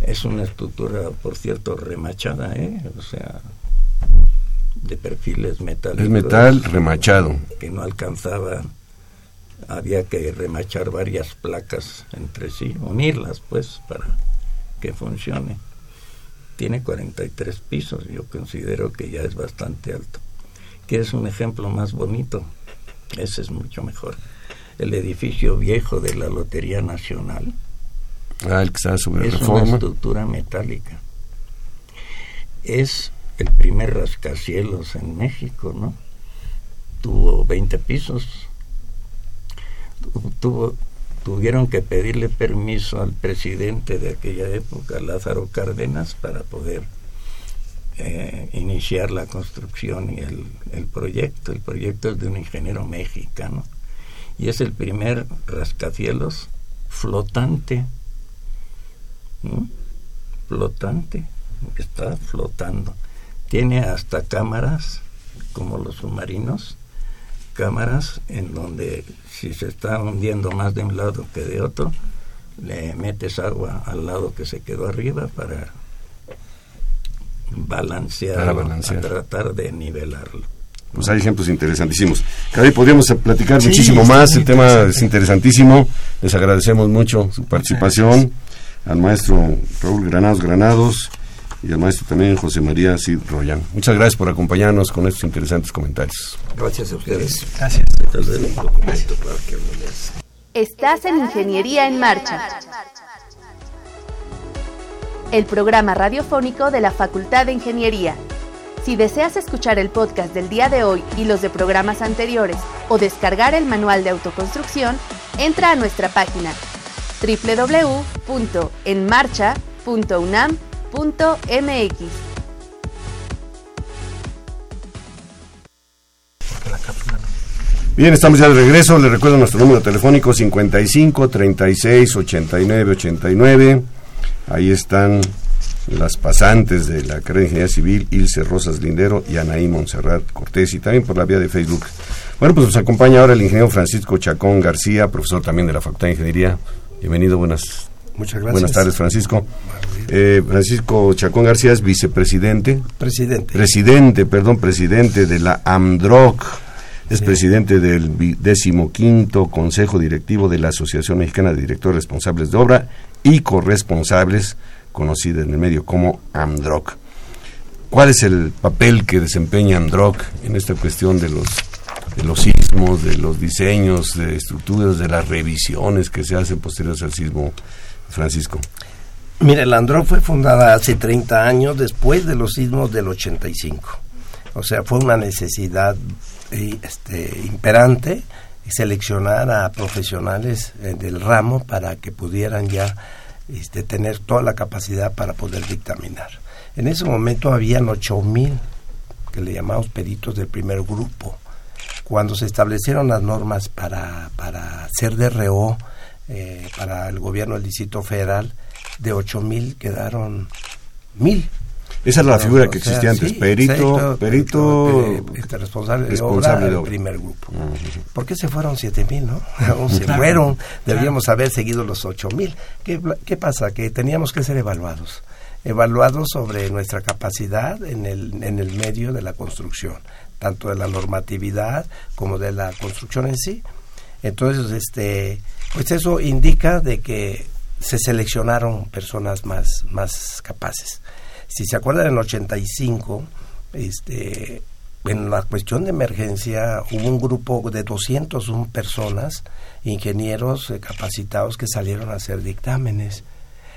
F: Es una estructura, por cierto, remachada, ¿eh? O sea, de perfiles metálicos.
A: Es metal remachado.
F: Que no alcanzaba, había que remachar varias placas entre sí, unirlas pues para que funcione. Tiene 43 pisos, yo considero que ya es bastante alto. que es un ejemplo más bonito? Ese es mucho mejor. El edificio viejo de la Lotería Nacional.
A: Ah, el que está sobre
F: es
A: reforma.
F: una estructura metálica. Es el primer rascacielos en México, ¿no? Tuvo 20 pisos. Tuvo, tuvieron que pedirle permiso al presidente de aquella época, Lázaro Cárdenas, para poder eh, iniciar la construcción y el, el, proyecto. El proyecto es de un ingeniero mexicano y es el primer rascacielos flotante. ¿No? Flotante, está flotando. Tiene hasta cámaras, como los submarinos, cámaras en donde si se está hundiendo más de un lado que de otro, le metes agua al lado que se quedó arriba para balancear,
A: Para balancear.
F: tratar de nivelarlo.
A: Pues hay ejemplos interesantísimos. Cada vez podríamos platicar
B: Sí,
A: muchísimo más. El tema es interesantísimo. Les agradecemos mucho su participación. Al maestro Raúl Granados Granados y al maestro también José María Cid Royan. Muchas gracias por acompañarnos con estos interesantes comentarios.
E: Gracias a ustedes.
B: Gracias.
E: Leas.
C: Estás en Ingeniería en Marcha. El programa radiofónico de la Facultad de Ingeniería. Si deseas escuchar el podcast del día de hoy y los de programas anteriores o descargar el manual de autoconstrucción, entra a nuestra página www.enmarcha.unam.mx.
A: Bien, estamos ya de regreso. Les recuerdo nuestro número telefónico 55 36 89 89. Ahí están las pasantes de la carrera de Ingeniería Civil, Ilse Rosas Lindero y Anaí Montserrat Cortés, y también por la vía de Facebook. Bueno, pues nos acompaña ahora el ingeniero Francisco Chacón García, profesor también de la Facultad de Ingeniería. Bienvenido, buenas,
G: Muchas gracias.
A: buenas tardes, Francisco. Eh, Francisco Chacón García es vicepresidente,
G: Presidente.
A: presidente, perdón, presidente de la AMDROC, es presidente del decimoquinto Consejo Directivo de la Asociación Mexicana de Directores Responsables de Obra y Corresponsables, conocida en el medio como AMDROC. ¿Cuál es el papel que desempeña AMDROC en esta cuestión de los de los sismos, de los diseños, de estructuras, de las revisiones que se hacen posteriores al sismo, Francisco?
G: Mire, la ANDROC fue fundada hace 30 años después de los sismos del 85. O sea, fue una necesidad eh, este, imperante seleccionar a profesionales eh, del ramo para que pudieran ya este, tener toda la capacidad para poder dictaminar. En ese momento habían 8000 que le llamamos peritos del primer grupo. Cuando se establecieron las normas para, para ser DRO eh, para el gobierno del Distrito Federal, de 8000 quedaron 1000.
A: Esa es la figura
G: O
A: que existía antes,
G: sí,
A: perito, perito,
G: eh, este, responsable, de
A: responsable
G: obra
A: de
G: del
A: obra.
G: primer grupo. ¿Por qué se fueron 7000, no? Aún se fueron, deberíamos haber seguido los 8000. ¿Qué, ¿Qué pasa? Que teníamos que ser evaluados. Evaluados sobre nuestra capacidad en el, en el medio de la construcción, tanto de la normatividad como de la construcción en sí. Entonces, este, pues eso indica de que se seleccionaron personas más, más capaces. Si se acuerdan, en el 85, este, en la cuestión de emergencia hubo un grupo de 201 personas, ingenieros eh, capacitados que salieron a hacer dictámenes.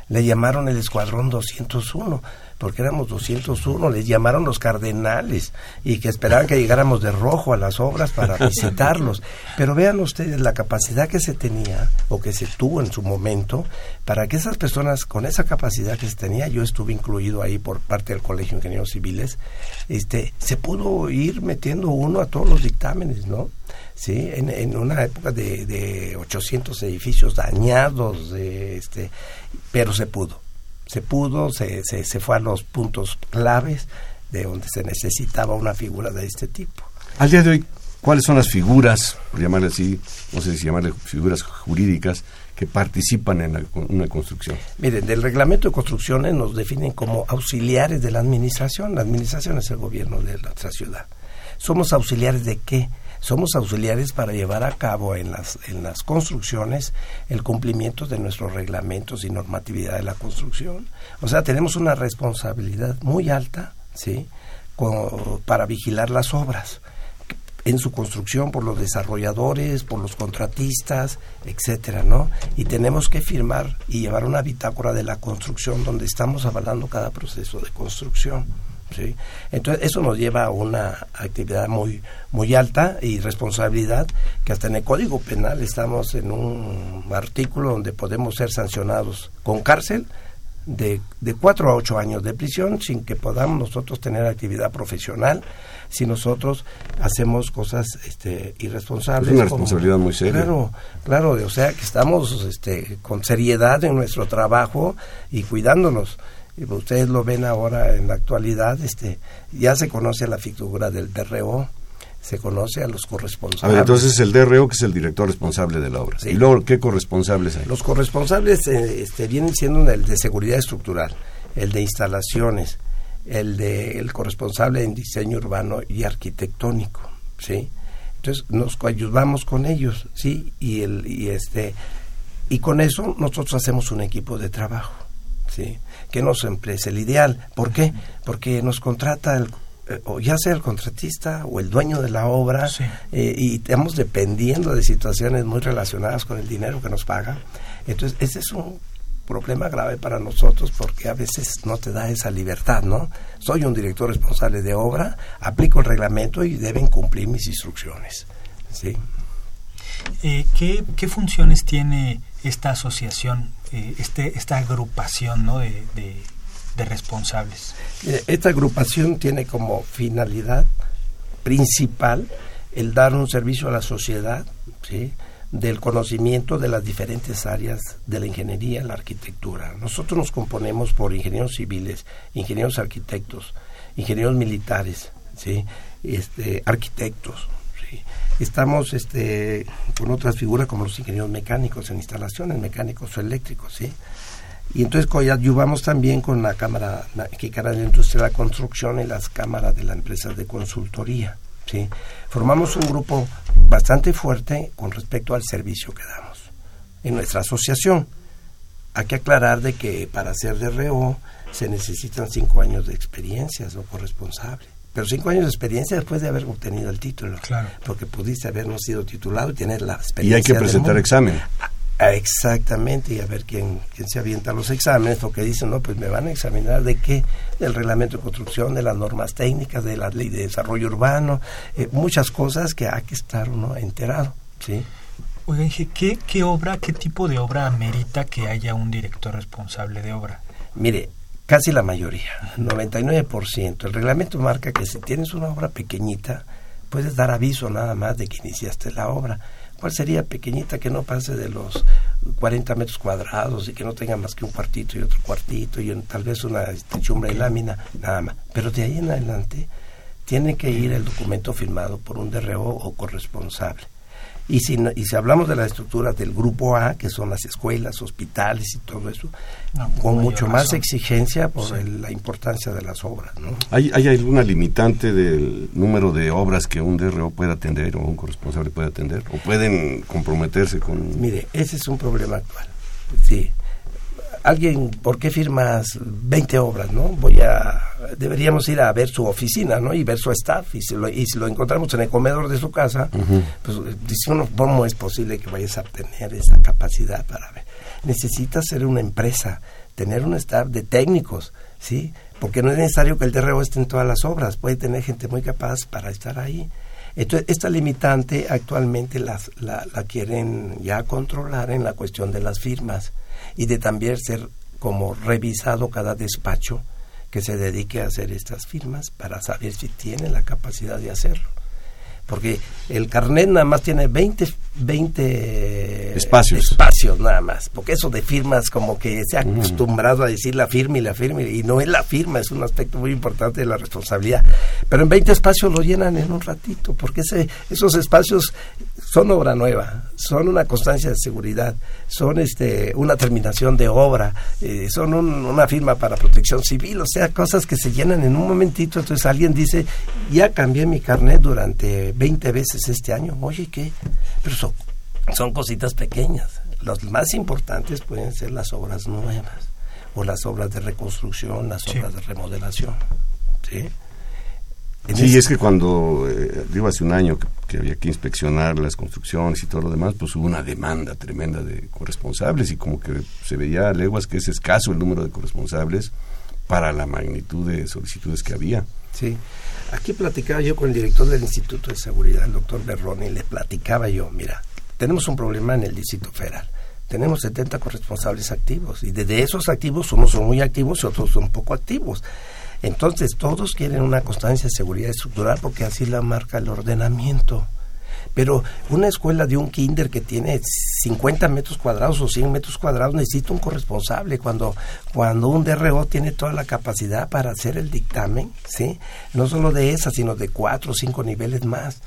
G: Le llamaron el Escuadrón 201, porque éramos 201, les llamaron los cardenales y que esperaban que llegáramos de rojo a las obras para visitarlos. Pero vean ustedes la capacidad que se tenía o que se tuvo en su momento para que esas personas con esa capacidad que se tenía, yo estuve incluido ahí por parte del Colegio de Ingenieros Civiles, este, se pudo ir metiendo uno a todos los dictámenes, ¿no? Sí, en, en una época de, de 800 edificios dañados, de, este, pero se pudo se pudo, se, se, se fue a los puntos claves de donde se necesitaba una figura de este tipo.
A: Al día de hoy, ¿cuáles son las figuras, por llamarle así, no sé si llamarle figuras jurídicas, que participan en una construcción?
G: Miren, del reglamento de construcciones nos definen como auxiliares de la administración. La administración es el gobierno de nuestra ciudad. ¿Somos auxiliares de qué? Somos auxiliares para llevar a cabo en las, en las construcciones el cumplimiento de nuestros reglamentos y normatividad de la construcción. O sea, tenemos una responsabilidad muy alta, ¿sí? para vigilar las obras en su construcción por los desarrolladores, por los contratistas, etcétera, ¿no? Y tenemos que firmar y llevar una bitácora de la construcción donde estamos avalando cada proceso de construcción. ¿Sí? Entonces, eso nos lleva a una actividad muy, muy alta y responsabilidad que hasta en el Código Penal estamos en un artículo donde podemos ser sancionados con cárcel de, de cuatro a ocho años de prisión sin que podamos nosotros tener actividad profesional si nosotros hacemos cosas este, irresponsables.
A: Es una responsabilidad muy seria.
G: Claro, claro, o sea que estamos este, con seriedad en nuestro trabajo y cuidándonos. Y ustedes lo ven ahora en la actualidad, este, ya se conoce la figura del DRO, se conoce a los corresponsables. A ver,
A: entonces el DRO que es el director responsable de la obra. ¿Y luego qué corresponsables hay?
G: Los corresponsables eh, este, vienen siendo el de seguridad estructural, el de instalaciones, el de el corresponsable en diseño urbano y arquitectónico, ¿sí? Entonces nos ayudamos con ellos, ¿sí? Y el y este y con eso nosotros hacemos un equipo de trabajo, ¿sí? Que nos empresa el ideal, ¿por qué? Porque nos contrata el eh, o ya sea el contratista o el dueño de la obra eh, y estamos dependiendo de situaciones muy relacionadas con el dinero que nos paga. Entonces, ese es un problema grave para nosotros porque a veces no te da esa libertad, ¿no? Soy un director responsable de obra, aplico el reglamento y deben cumplir mis instrucciones, ¿sí?
B: Eh, ¿qué, ¿qué, funciones tiene esta asociación, eh, este, esta agrupación ¿no? de, de, responsables?
G: Esta agrupación tiene como finalidad principal el dar un servicio a la sociedad, ¿sí? del conocimiento de las diferentes áreas de la ingeniería, la arquitectura. Nosotros nos componemos por ingenieros civiles, ingenieros arquitectos, ingenieros militares, ¿sí? este, arquitectos. Estamos este, con otras figuras como los ingenieros mecánicos en instalaciones, mecánicos o eléctricos. ¿sí? Y entonces ayudamos también con la Cámara Mexicana de la Industria de la Construcción y las cámaras de las empresas de consultoría. ¿sí? Formamos un grupo bastante fuerte con respecto al servicio que damos en nuestra asociación. Hay que aclarar de que para ser DRO se necesitan cinco años de experiencia, no corresponsable. Pero cinco años de experiencia después de haber obtenido el título.
B: Claro.
G: Porque pudiste habernos sido titulado y tener la experiencia.
A: Y hay que presentar examen.
G: Ah, exactamente, y a ver quién, quién se avienta los exámenes, porque dicen, no, pues me van a examinar de qué, del reglamento de construcción, de las normas técnicas, de la ley de desarrollo urbano, eh, muchas cosas que hay que estar uno enterado, ¿sí?
B: Oigan, ¿qué, ¿qué obra, qué tipo de obra amerita que haya un director responsable de obra?
G: Mire, casi la mayoría, 99%. El reglamento marca que si tienes una obra pequeñita, puedes dar aviso nada más de que iniciaste la obra ¿Cuál sería pequeñita que no pase de los 40 metros cuadrados y que no tenga más que un cuartito y otro cuartito y tal vez una techumbre y lámina, nada más? Pero de ahí en adelante tiene que ir el documento firmado por un DRO o corresponsable. Y si, y si hablamos de las estructuras del grupo A, que son las escuelas, hospitales y todo eso, con mucho más exigencia por la importancia de las obras. ¿no?
A: ¿Hay, ¿Hay alguna limitante del número de obras que un DRO puede atender o un corresponsable puede atender? ¿O pueden comprometerse con...?
G: Mire, ese es un problema actual. Sí, alguien, ¿por qué firmas 20 obras, no? Voy a, deberíamos ir a ver su oficina, ¿no? Y ver su staff, y si lo, y si lo encontramos en el comedor de su casa, pues dice uno, ¿cómo es posible que vayas a obtener esa capacidad para ver? Necesitas ser una empresa, tener un staff de técnicos, ¿sí? Porque no es necesario que el DRO esté en todas las obras, puede tener gente muy capaz para estar ahí. Entonces, esta limitante actualmente la, la quieren ya controlar en la cuestión de las firmas y de también ser como revisado cada despacho que se dedique a hacer estas firmas para saber si tiene la capacidad de hacerlo. porque el carnet nada más tiene 20, 20
A: espacios.
G: espacios nada más, porque eso de firmas como que se ha acostumbrado a decir la firma y la firma y no es la firma, es un aspecto muy importante de la responsabilidad, pero en 20 espacios lo llenan en un ratito, porque ese, esos espacios son obra nueva, son una constancia de seguridad, son este una terminación de obra, eh, son una firma para protección civil, o sea, cosas que se llenan en un momentito, entonces alguien dice, ya cambié mi carnet durante 20 veces este año, oye, ¿qué? Pero son, son cositas pequeñas, las más importantes pueden ser las obras nuevas, o las obras de reconstrucción, las obras de remodelación, ¿sí?
A: sí, es que cuando, eh, digo, hace un año que, había que inspeccionar las construcciones y todo lo demás, pues hubo una demanda tremenda de corresponsables y como que se veía a leguas que es escaso el número de corresponsables para la magnitud de solicitudes que había.
G: Sí, aquí platicaba yo con el director del Instituto de Seguridad, el doctor Berroni, y le platicaba yo, mira, tenemos un problema en el Distrito Federal. Tenemos 70 corresponsables activos y de esos activos unos son muy activos y otros son poco activos. Entonces todos quieren una constancia de seguridad estructural porque así la marca el ordenamiento. Pero una escuela de un kinder que tiene 50 metros cuadrados o 100 metros cuadrados necesita un corresponsable cuando, cuando un DRO tiene toda la capacidad para hacer el dictamen, ¿sí? No solo de esa, sino de cuatro o cinco niveles más.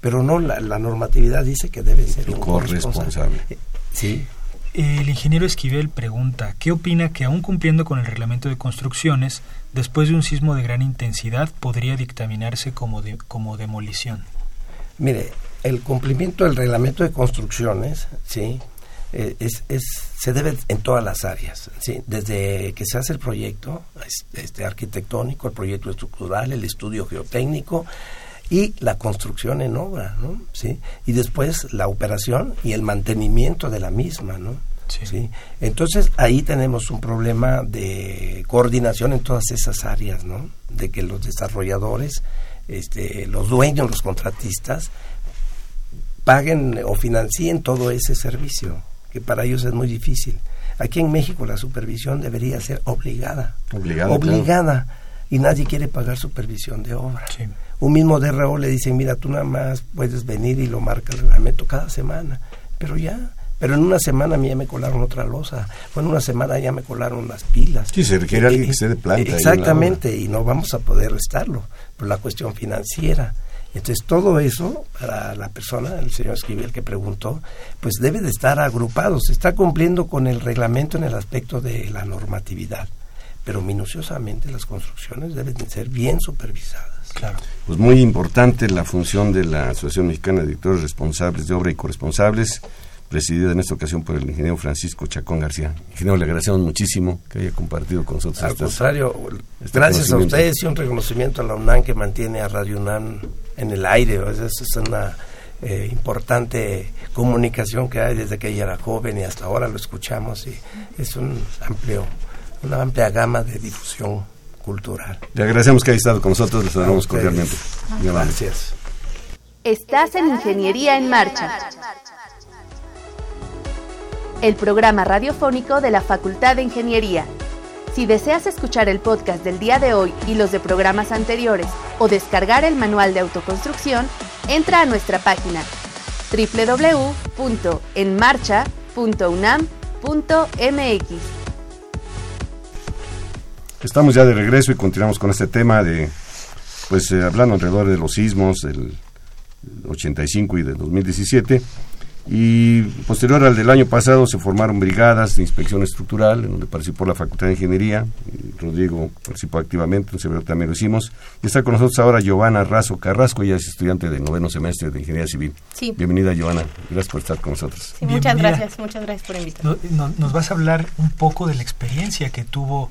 G: Pero no, la, normatividad dice que debe ser un corresponsable. Eh,
B: sí. El ingeniero Esquivel pregunta, ¿qué opina que aún cumpliendo con el reglamento de construcciones, después de un sismo de gran intensidad, podría dictaminarse como, como demolición?
G: Mire, el cumplimiento del reglamento de construcciones, ¿sí? Eh, es, es, se debe en todas las áreas, ¿sí? desde que se hace el proyecto este, arquitectónico, el proyecto estructural, el estudio geotécnico, y la construcción en obra, ¿no? ¿Sí? Y después la operación y el mantenimiento de la misma, ¿no? Sí. Entonces ahí tenemos un problema de coordinación en todas esas áreas, ¿no? De que los desarrolladores, este, los dueños, los contratistas, paguen o financien todo ese servicio, que para ellos es muy difícil. Aquí en México la supervisión debería ser obligada.
A: Obligada.
G: Obligada. Y nadie quiere pagar supervisión de obra. Sí un mismo DRO le dicen, mira, tú nada más puedes venir y lo marca el reglamento cada semana, pero ya, pero en una semana a mí ya me colaron otra losa, o en una semana ya me colaron las pilas.
A: Sí, se requiere alguien que esté de planta.
G: Exactamente, y no vamos a poder restarlo por la cuestión financiera. Entonces todo eso, para la persona, el señor Esquivel que preguntó, pues debe de estar agrupado, se está cumpliendo con el reglamento en el aspecto de la normatividad, pero minuciosamente las construcciones deben de ser bien supervisadas.
A: Claro. Pues muy importante la función de la Asociación Mexicana de Directores Responsables de Obra y Corresponsables, presidida en esta ocasión por el ingeniero Francisco Chacón García. Ingeniero, le agradecemos muchísimo que haya compartido con nosotros.
G: Al contrario, este gracias a ustedes y un reconocimiento a la UNAM que mantiene a Radio UNAM en el aire. Es una eh, importante comunicación que hay desde que ella era joven y hasta ahora lo escuchamos y es un amplio, una amplia gama de difusión cultural.
A: Le agradecemos que haya estado con nosotros, les saludamos cordialmente.
G: Gracias.
C: Estás en Ingeniería en Marcha. El programa radiofónico de la Facultad de Ingeniería. Si deseas escuchar el podcast del día de hoy y los de programas anteriores o descargar el manual de autoconstrucción, entra a nuestra página www.enmarcha.unam.mx.
A: Estamos ya de regreso y continuamos con este tema de, pues eh, hablando alrededor de los sismos del 85 y del 2017. Y posterior al del año pasado se formaron brigadas de inspección estructural, en donde participó la Facultad de Ingeniería. Rodrigo participó activamente, en Severo también lo hicimos. Y está con nosotros ahora Giovanna Razo Carrasco, ella es estudiante de noveno semestre de Ingeniería Civil.
H: Sí.
A: Bienvenida, Giovanna. Gracias por estar con nosotros.
H: muchas gracias, muchas gracias por invitarme.
B: nos vas a hablar un poco de la experiencia que tuvo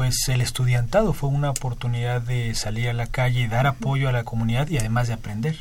B: pues el estudiantado fue una oportunidad de salir a la calle y dar apoyo a la comunidad y además de aprender.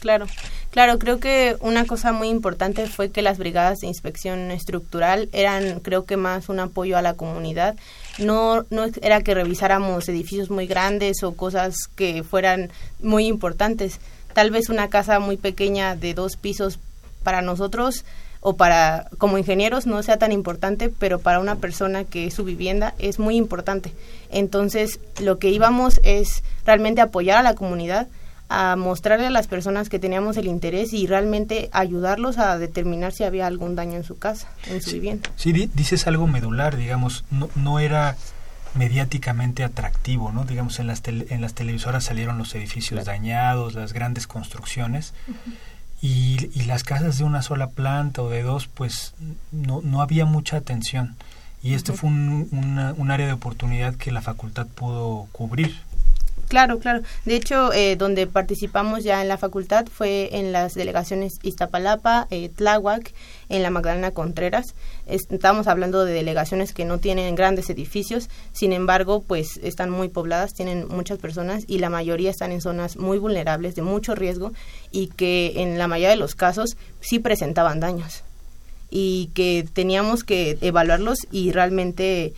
H: Claro, claro, creo que una cosa muy importante fue que las brigadas de inspección estructural eran, creo que más un apoyo a la comunidad. No, no era que revisáramos edificios muy grandes o cosas que fueran muy importantes. Tal vez una casa muy pequeña de dos pisos para nosotros o para como ingenieros no sea tan importante, pero para una persona que es su vivienda es muy importante. Entonces, lo que íbamos es realmente apoyar a la comunidad a mostrarle a las personas que teníamos el interés y realmente ayudarlos a determinar si había algún daño en su casa, en su vivienda.
B: Sí, dices algo medular, digamos, no, no era mediáticamente atractivo, ¿no? Digamos, en las, en las televisoras salieron los edificios dañados, las grandes construcciones, y, y, las casas de una sola planta o de dos, pues no, no había mucha atención. Y este fue un, un área de oportunidad que la facultad pudo cubrir.
H: Claro, claro. De hecho, eh, donde participamos ya en la facultad fue en las delegaciones Iztapalapa, eh, Tláhuac, en la Magdalena Contreras. Estamos hablando de delegaciones que no tienen grandes edificios, sin embargo, pues están muy pobladas, tienen muchas personas y la mayoría están en zonas muy vulnerables, de mucho riesgo y que en la mayoría de los casos sí presentaban daños y que teníamos que evaluarlos y realmente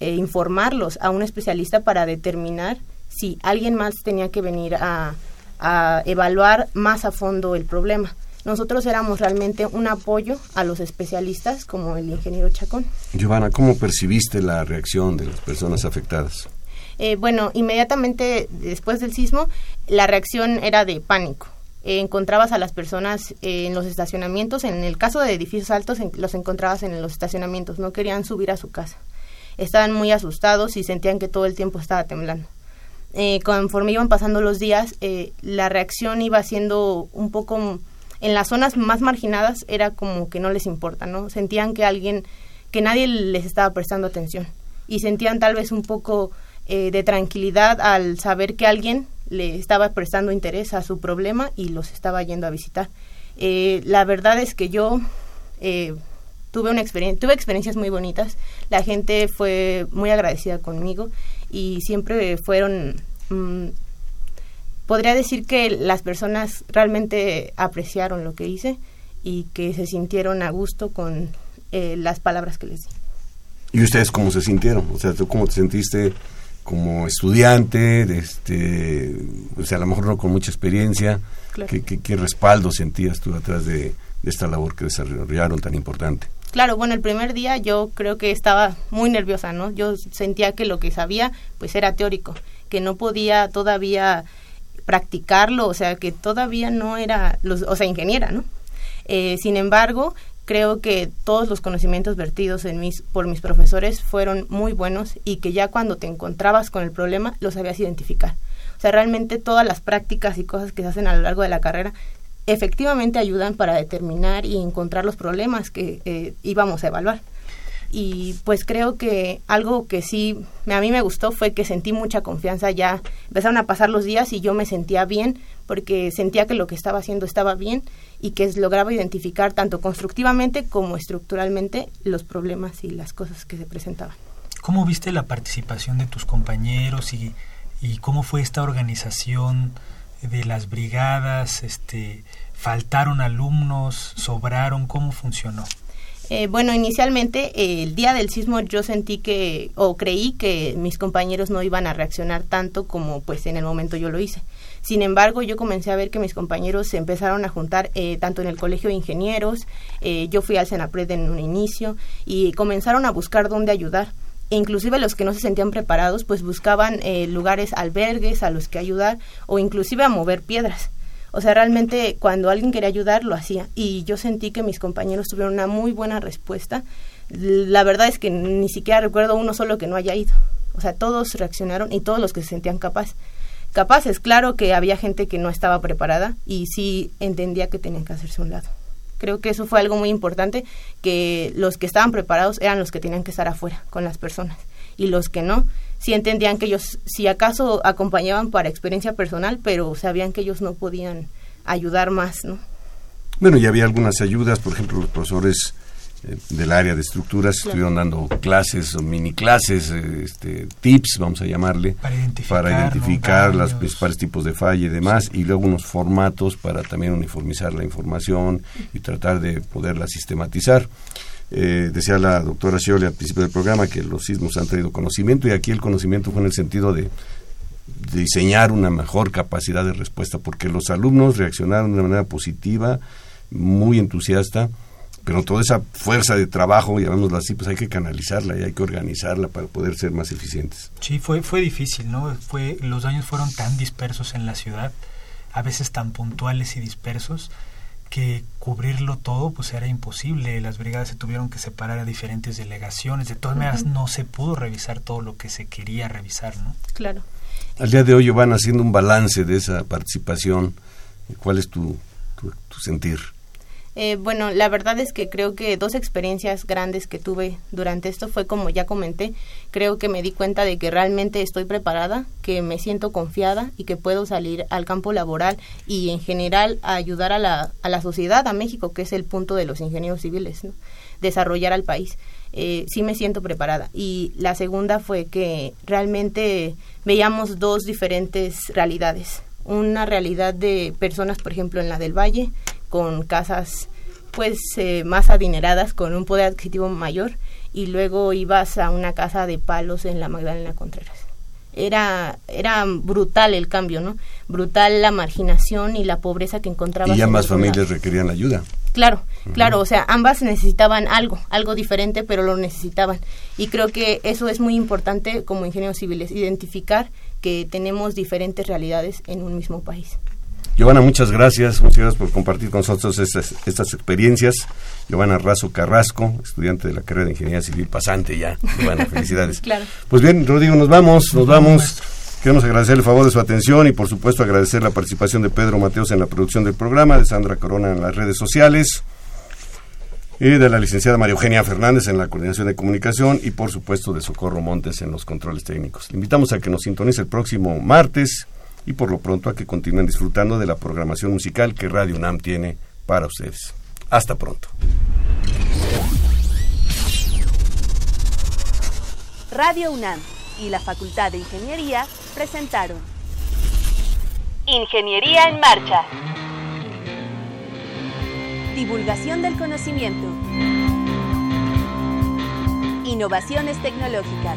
H: eh, informarlos a un especialista para determinar si alguien más tenía que venir a, a evaluar más a fondo el problema. Nosotros éramos realmente un apoyo a los especialistas como el ingeniero Chacón.
A: Giovanna, ¿cómo percibiste la reacción de las personas afectadas?
H: Eh, bueno, inmediatamente después del sismo, la reacción era de pánico. Eh, encontrabas a las personas en los estacionamientos, en el caso de edificios altos, los encontrabas en los estacionamientos, no querían subir a su casa. Estaban muy asustados y sentían que todo el tiempo estaba temblando eh, conforme iban pasando los días, eh, la reacción iba siendo un poco, en las zonas más marginadas era como que no les importa, ¿no? Sentían que alguien, que nadie les estaba prestando atención y sentían tal vez un poco eh, de tranquilidad al saber que alguien le estaba prestando interés a su problema y los estaba yendo a visitar. Eh, la verdad es que yo eh, tuve una experiencia, tuve experiencias muy bonitas. La gente fue muy agradecida conmigo y siempre fueron mm, podría decir que las personas realmente apreciaron lo que hice y que se sintieron a gusto con eh, las palabras que les di.
A: ¿Y ustedes cómo se sintieron? O sea, ¿tú cómo te sentiste como estudiante? este, o sea, a lo mejor no con mucha experiencia. ¿Qué, qué, respaldo sentías tú atrás de esta labor que desarrollaron tan importante?
H: Claro, bueno, el primer día yo creo que estaba muy nerviosa, ¿no? Yo sentía que lo que sabía pues era teórico, que no podía todavía practicarlo, o sea, que todavía no era, los, o sea, ingeniera, ¿no? Eh, sin embargo, creo que todos los conocimientos vertidos en mis, por mis profesores fueron muy buenos y que ya cuando te encontrabas con el problema lo sabías identificar. O sea, realmente todas las prácticas y cosas que se hacen a lo largo de la carrera efectivamente ayudan para determinar y encontrar los problemas que eh, íbamos a evaluar. Y pues creo que algo que sí a mí me gustó fue que sentí mucha confianza ya. Empezaron a pasar los días y yo me sentía bien porque sentía que lo que estaba haciendo estaba bien y que lograba identificar tanto constructivamente como estructuralmente los problemas y las cosas que se presentaban.
B: ¿Cómo viste la participación de tus compañeros y, y cómo fue esta organización? De las brigadas, este, faltaron alumnos, sobraron, ¿cómo funcionó?
H: Eh, bueno, inicialmente eh, el día del sismo yo sentí que o creí que mis compañeros no iban a reaccionar tanto como pues en el momento yo lo hice. Sin embargo, yo comencé a ver que mis compañeros se empezaron a juntar eh, tanto en el colegio de ingenieros, yo fui al Senapred en un inicio y comenzaron a buscar dónde ayudar inclusive los que no se sentían preparados pues buscaban eh, lugares albergues a los que ayudar o inclusive a mover piedras. O sea realmente cuando alguien quería ayudar lo hacía. Y yo sentí que mis compañeros tuvieron una muy buena respuesta. La verdad es que ni siquiera recuerdo uno solo que no haya ido. O sea todos reaccionaron y todos los que se sentían capaces capaces claro que había gente que no estaba preparada y sí entendía que tenían que hacerse un lado Creo que eso fue algo muy importante, que los que estaban preparados eran los que tenían que estar afuera con las personas y los que no, sí entendían que ellos, si acaso acompañaban para experiencia personal, pero sabían que ellos no podían ayudar más, ¿no?
A: Bueno, y había algunas ayudas, por ejemplo, los profesores del área de estructuras estuvieron dando clases o mini clases, eh, este, tips, vamos a llamarle, para identificar, los principales tipos de falla y demás, y luego unos formatos para también uniformizar la información y tratar de poderla sistematizar. Eh, decía la doctora Scioli al principio del programa que los sismos han traído conocimiento y aquí el conocimiento fue en el sentido de diseñar una mejor capacidad de respuesta, porque los alumnos reaccionaron de una manera positiva, muy entusiasta, pero toda esa fuerza de trabajo, llamémoslo así, pues hay que canalizarla y hay que organizarla para poder ser más eficientes.
B: Sí, fue, fue difícil, ¿no? Fue, los daños fueron tan dispersos en la ciudad a veces tan puntuales y dispersos que cubrirlo todo pues era imposible. Las brigadas se tuvieron que separar a diferentes delegaciones. De todas maneras no se pudo revisar todo lo que se quería revisar, ¿no?
H: Claro.
A: Al día de hoy van haciendo un balance de esa participación. ¿Cuál es tu, tu sentir?
H: Eh, bueno, la verdad es que creo que dos experiencias grandes que tuve durante esto fue como ya comenté, creo que me di cuenta de que realmente estoy preparada, que me siento confiada y que puedo salir al campo laboral y en general ayudar a la, a la sociedad, a México, que es el punto de los ingenieros civiles, desarrollar al país. Eh, sí me siento preparada. Y la segunda fue que realmente veíamos dos diferentes realidades. Una realidad de personas, por ejemplo, en la del Valle, con casas pues eh, más adineradas, con un poder adquisitivo mayor, y luego ibas a una casa de palos en la Magdalena Contreras. Era, era brutal el cambio, ¿no? Brutal la marginación y la pobreza que encontrabas.
A: Y ya más familias requerían ayuda.
H: Claro, claro, o sea, ambas necesitaban algo, algo diferente, pero lo necesitaban. Y creo que eso es muy importante como ingenieros civiles, identificar que tenemos diferentes realidades en un mismo país.
A: Giovanna, muchas gracias, muchas gracias por compartir con nosotros estas, estas experiencias. Giovanna Razo Carrasco, estudiante de la carrera de Ingeniería Civil, pasante ya. Giovanna, felicidades.
H: claro.
A: Pues bien, Rodrigo, nos vamos, nos vamos. Queremos agradecer el favor de su atención y por supuesto agradecer la participación de Pedro Mateos en la producción del programa, de Sandra Corona en las redes sociales y de la licenciada María Eugenia Fernández en la coordinación de comunicación y por supuesto de Socorro Montes en los controles técnicos. Le invitamos a que nos sintonice el próximo martes y por lo pronto a que continúen disfrutando de la programación musical que Radio UNAM tiene para ustedes. Hasta pronto.
C: Radio UNAM y la Facultad de Ingeniería presentaron Ingeniería en Marcha. Divulgación del conocimiento. Innovaciones tecnológicas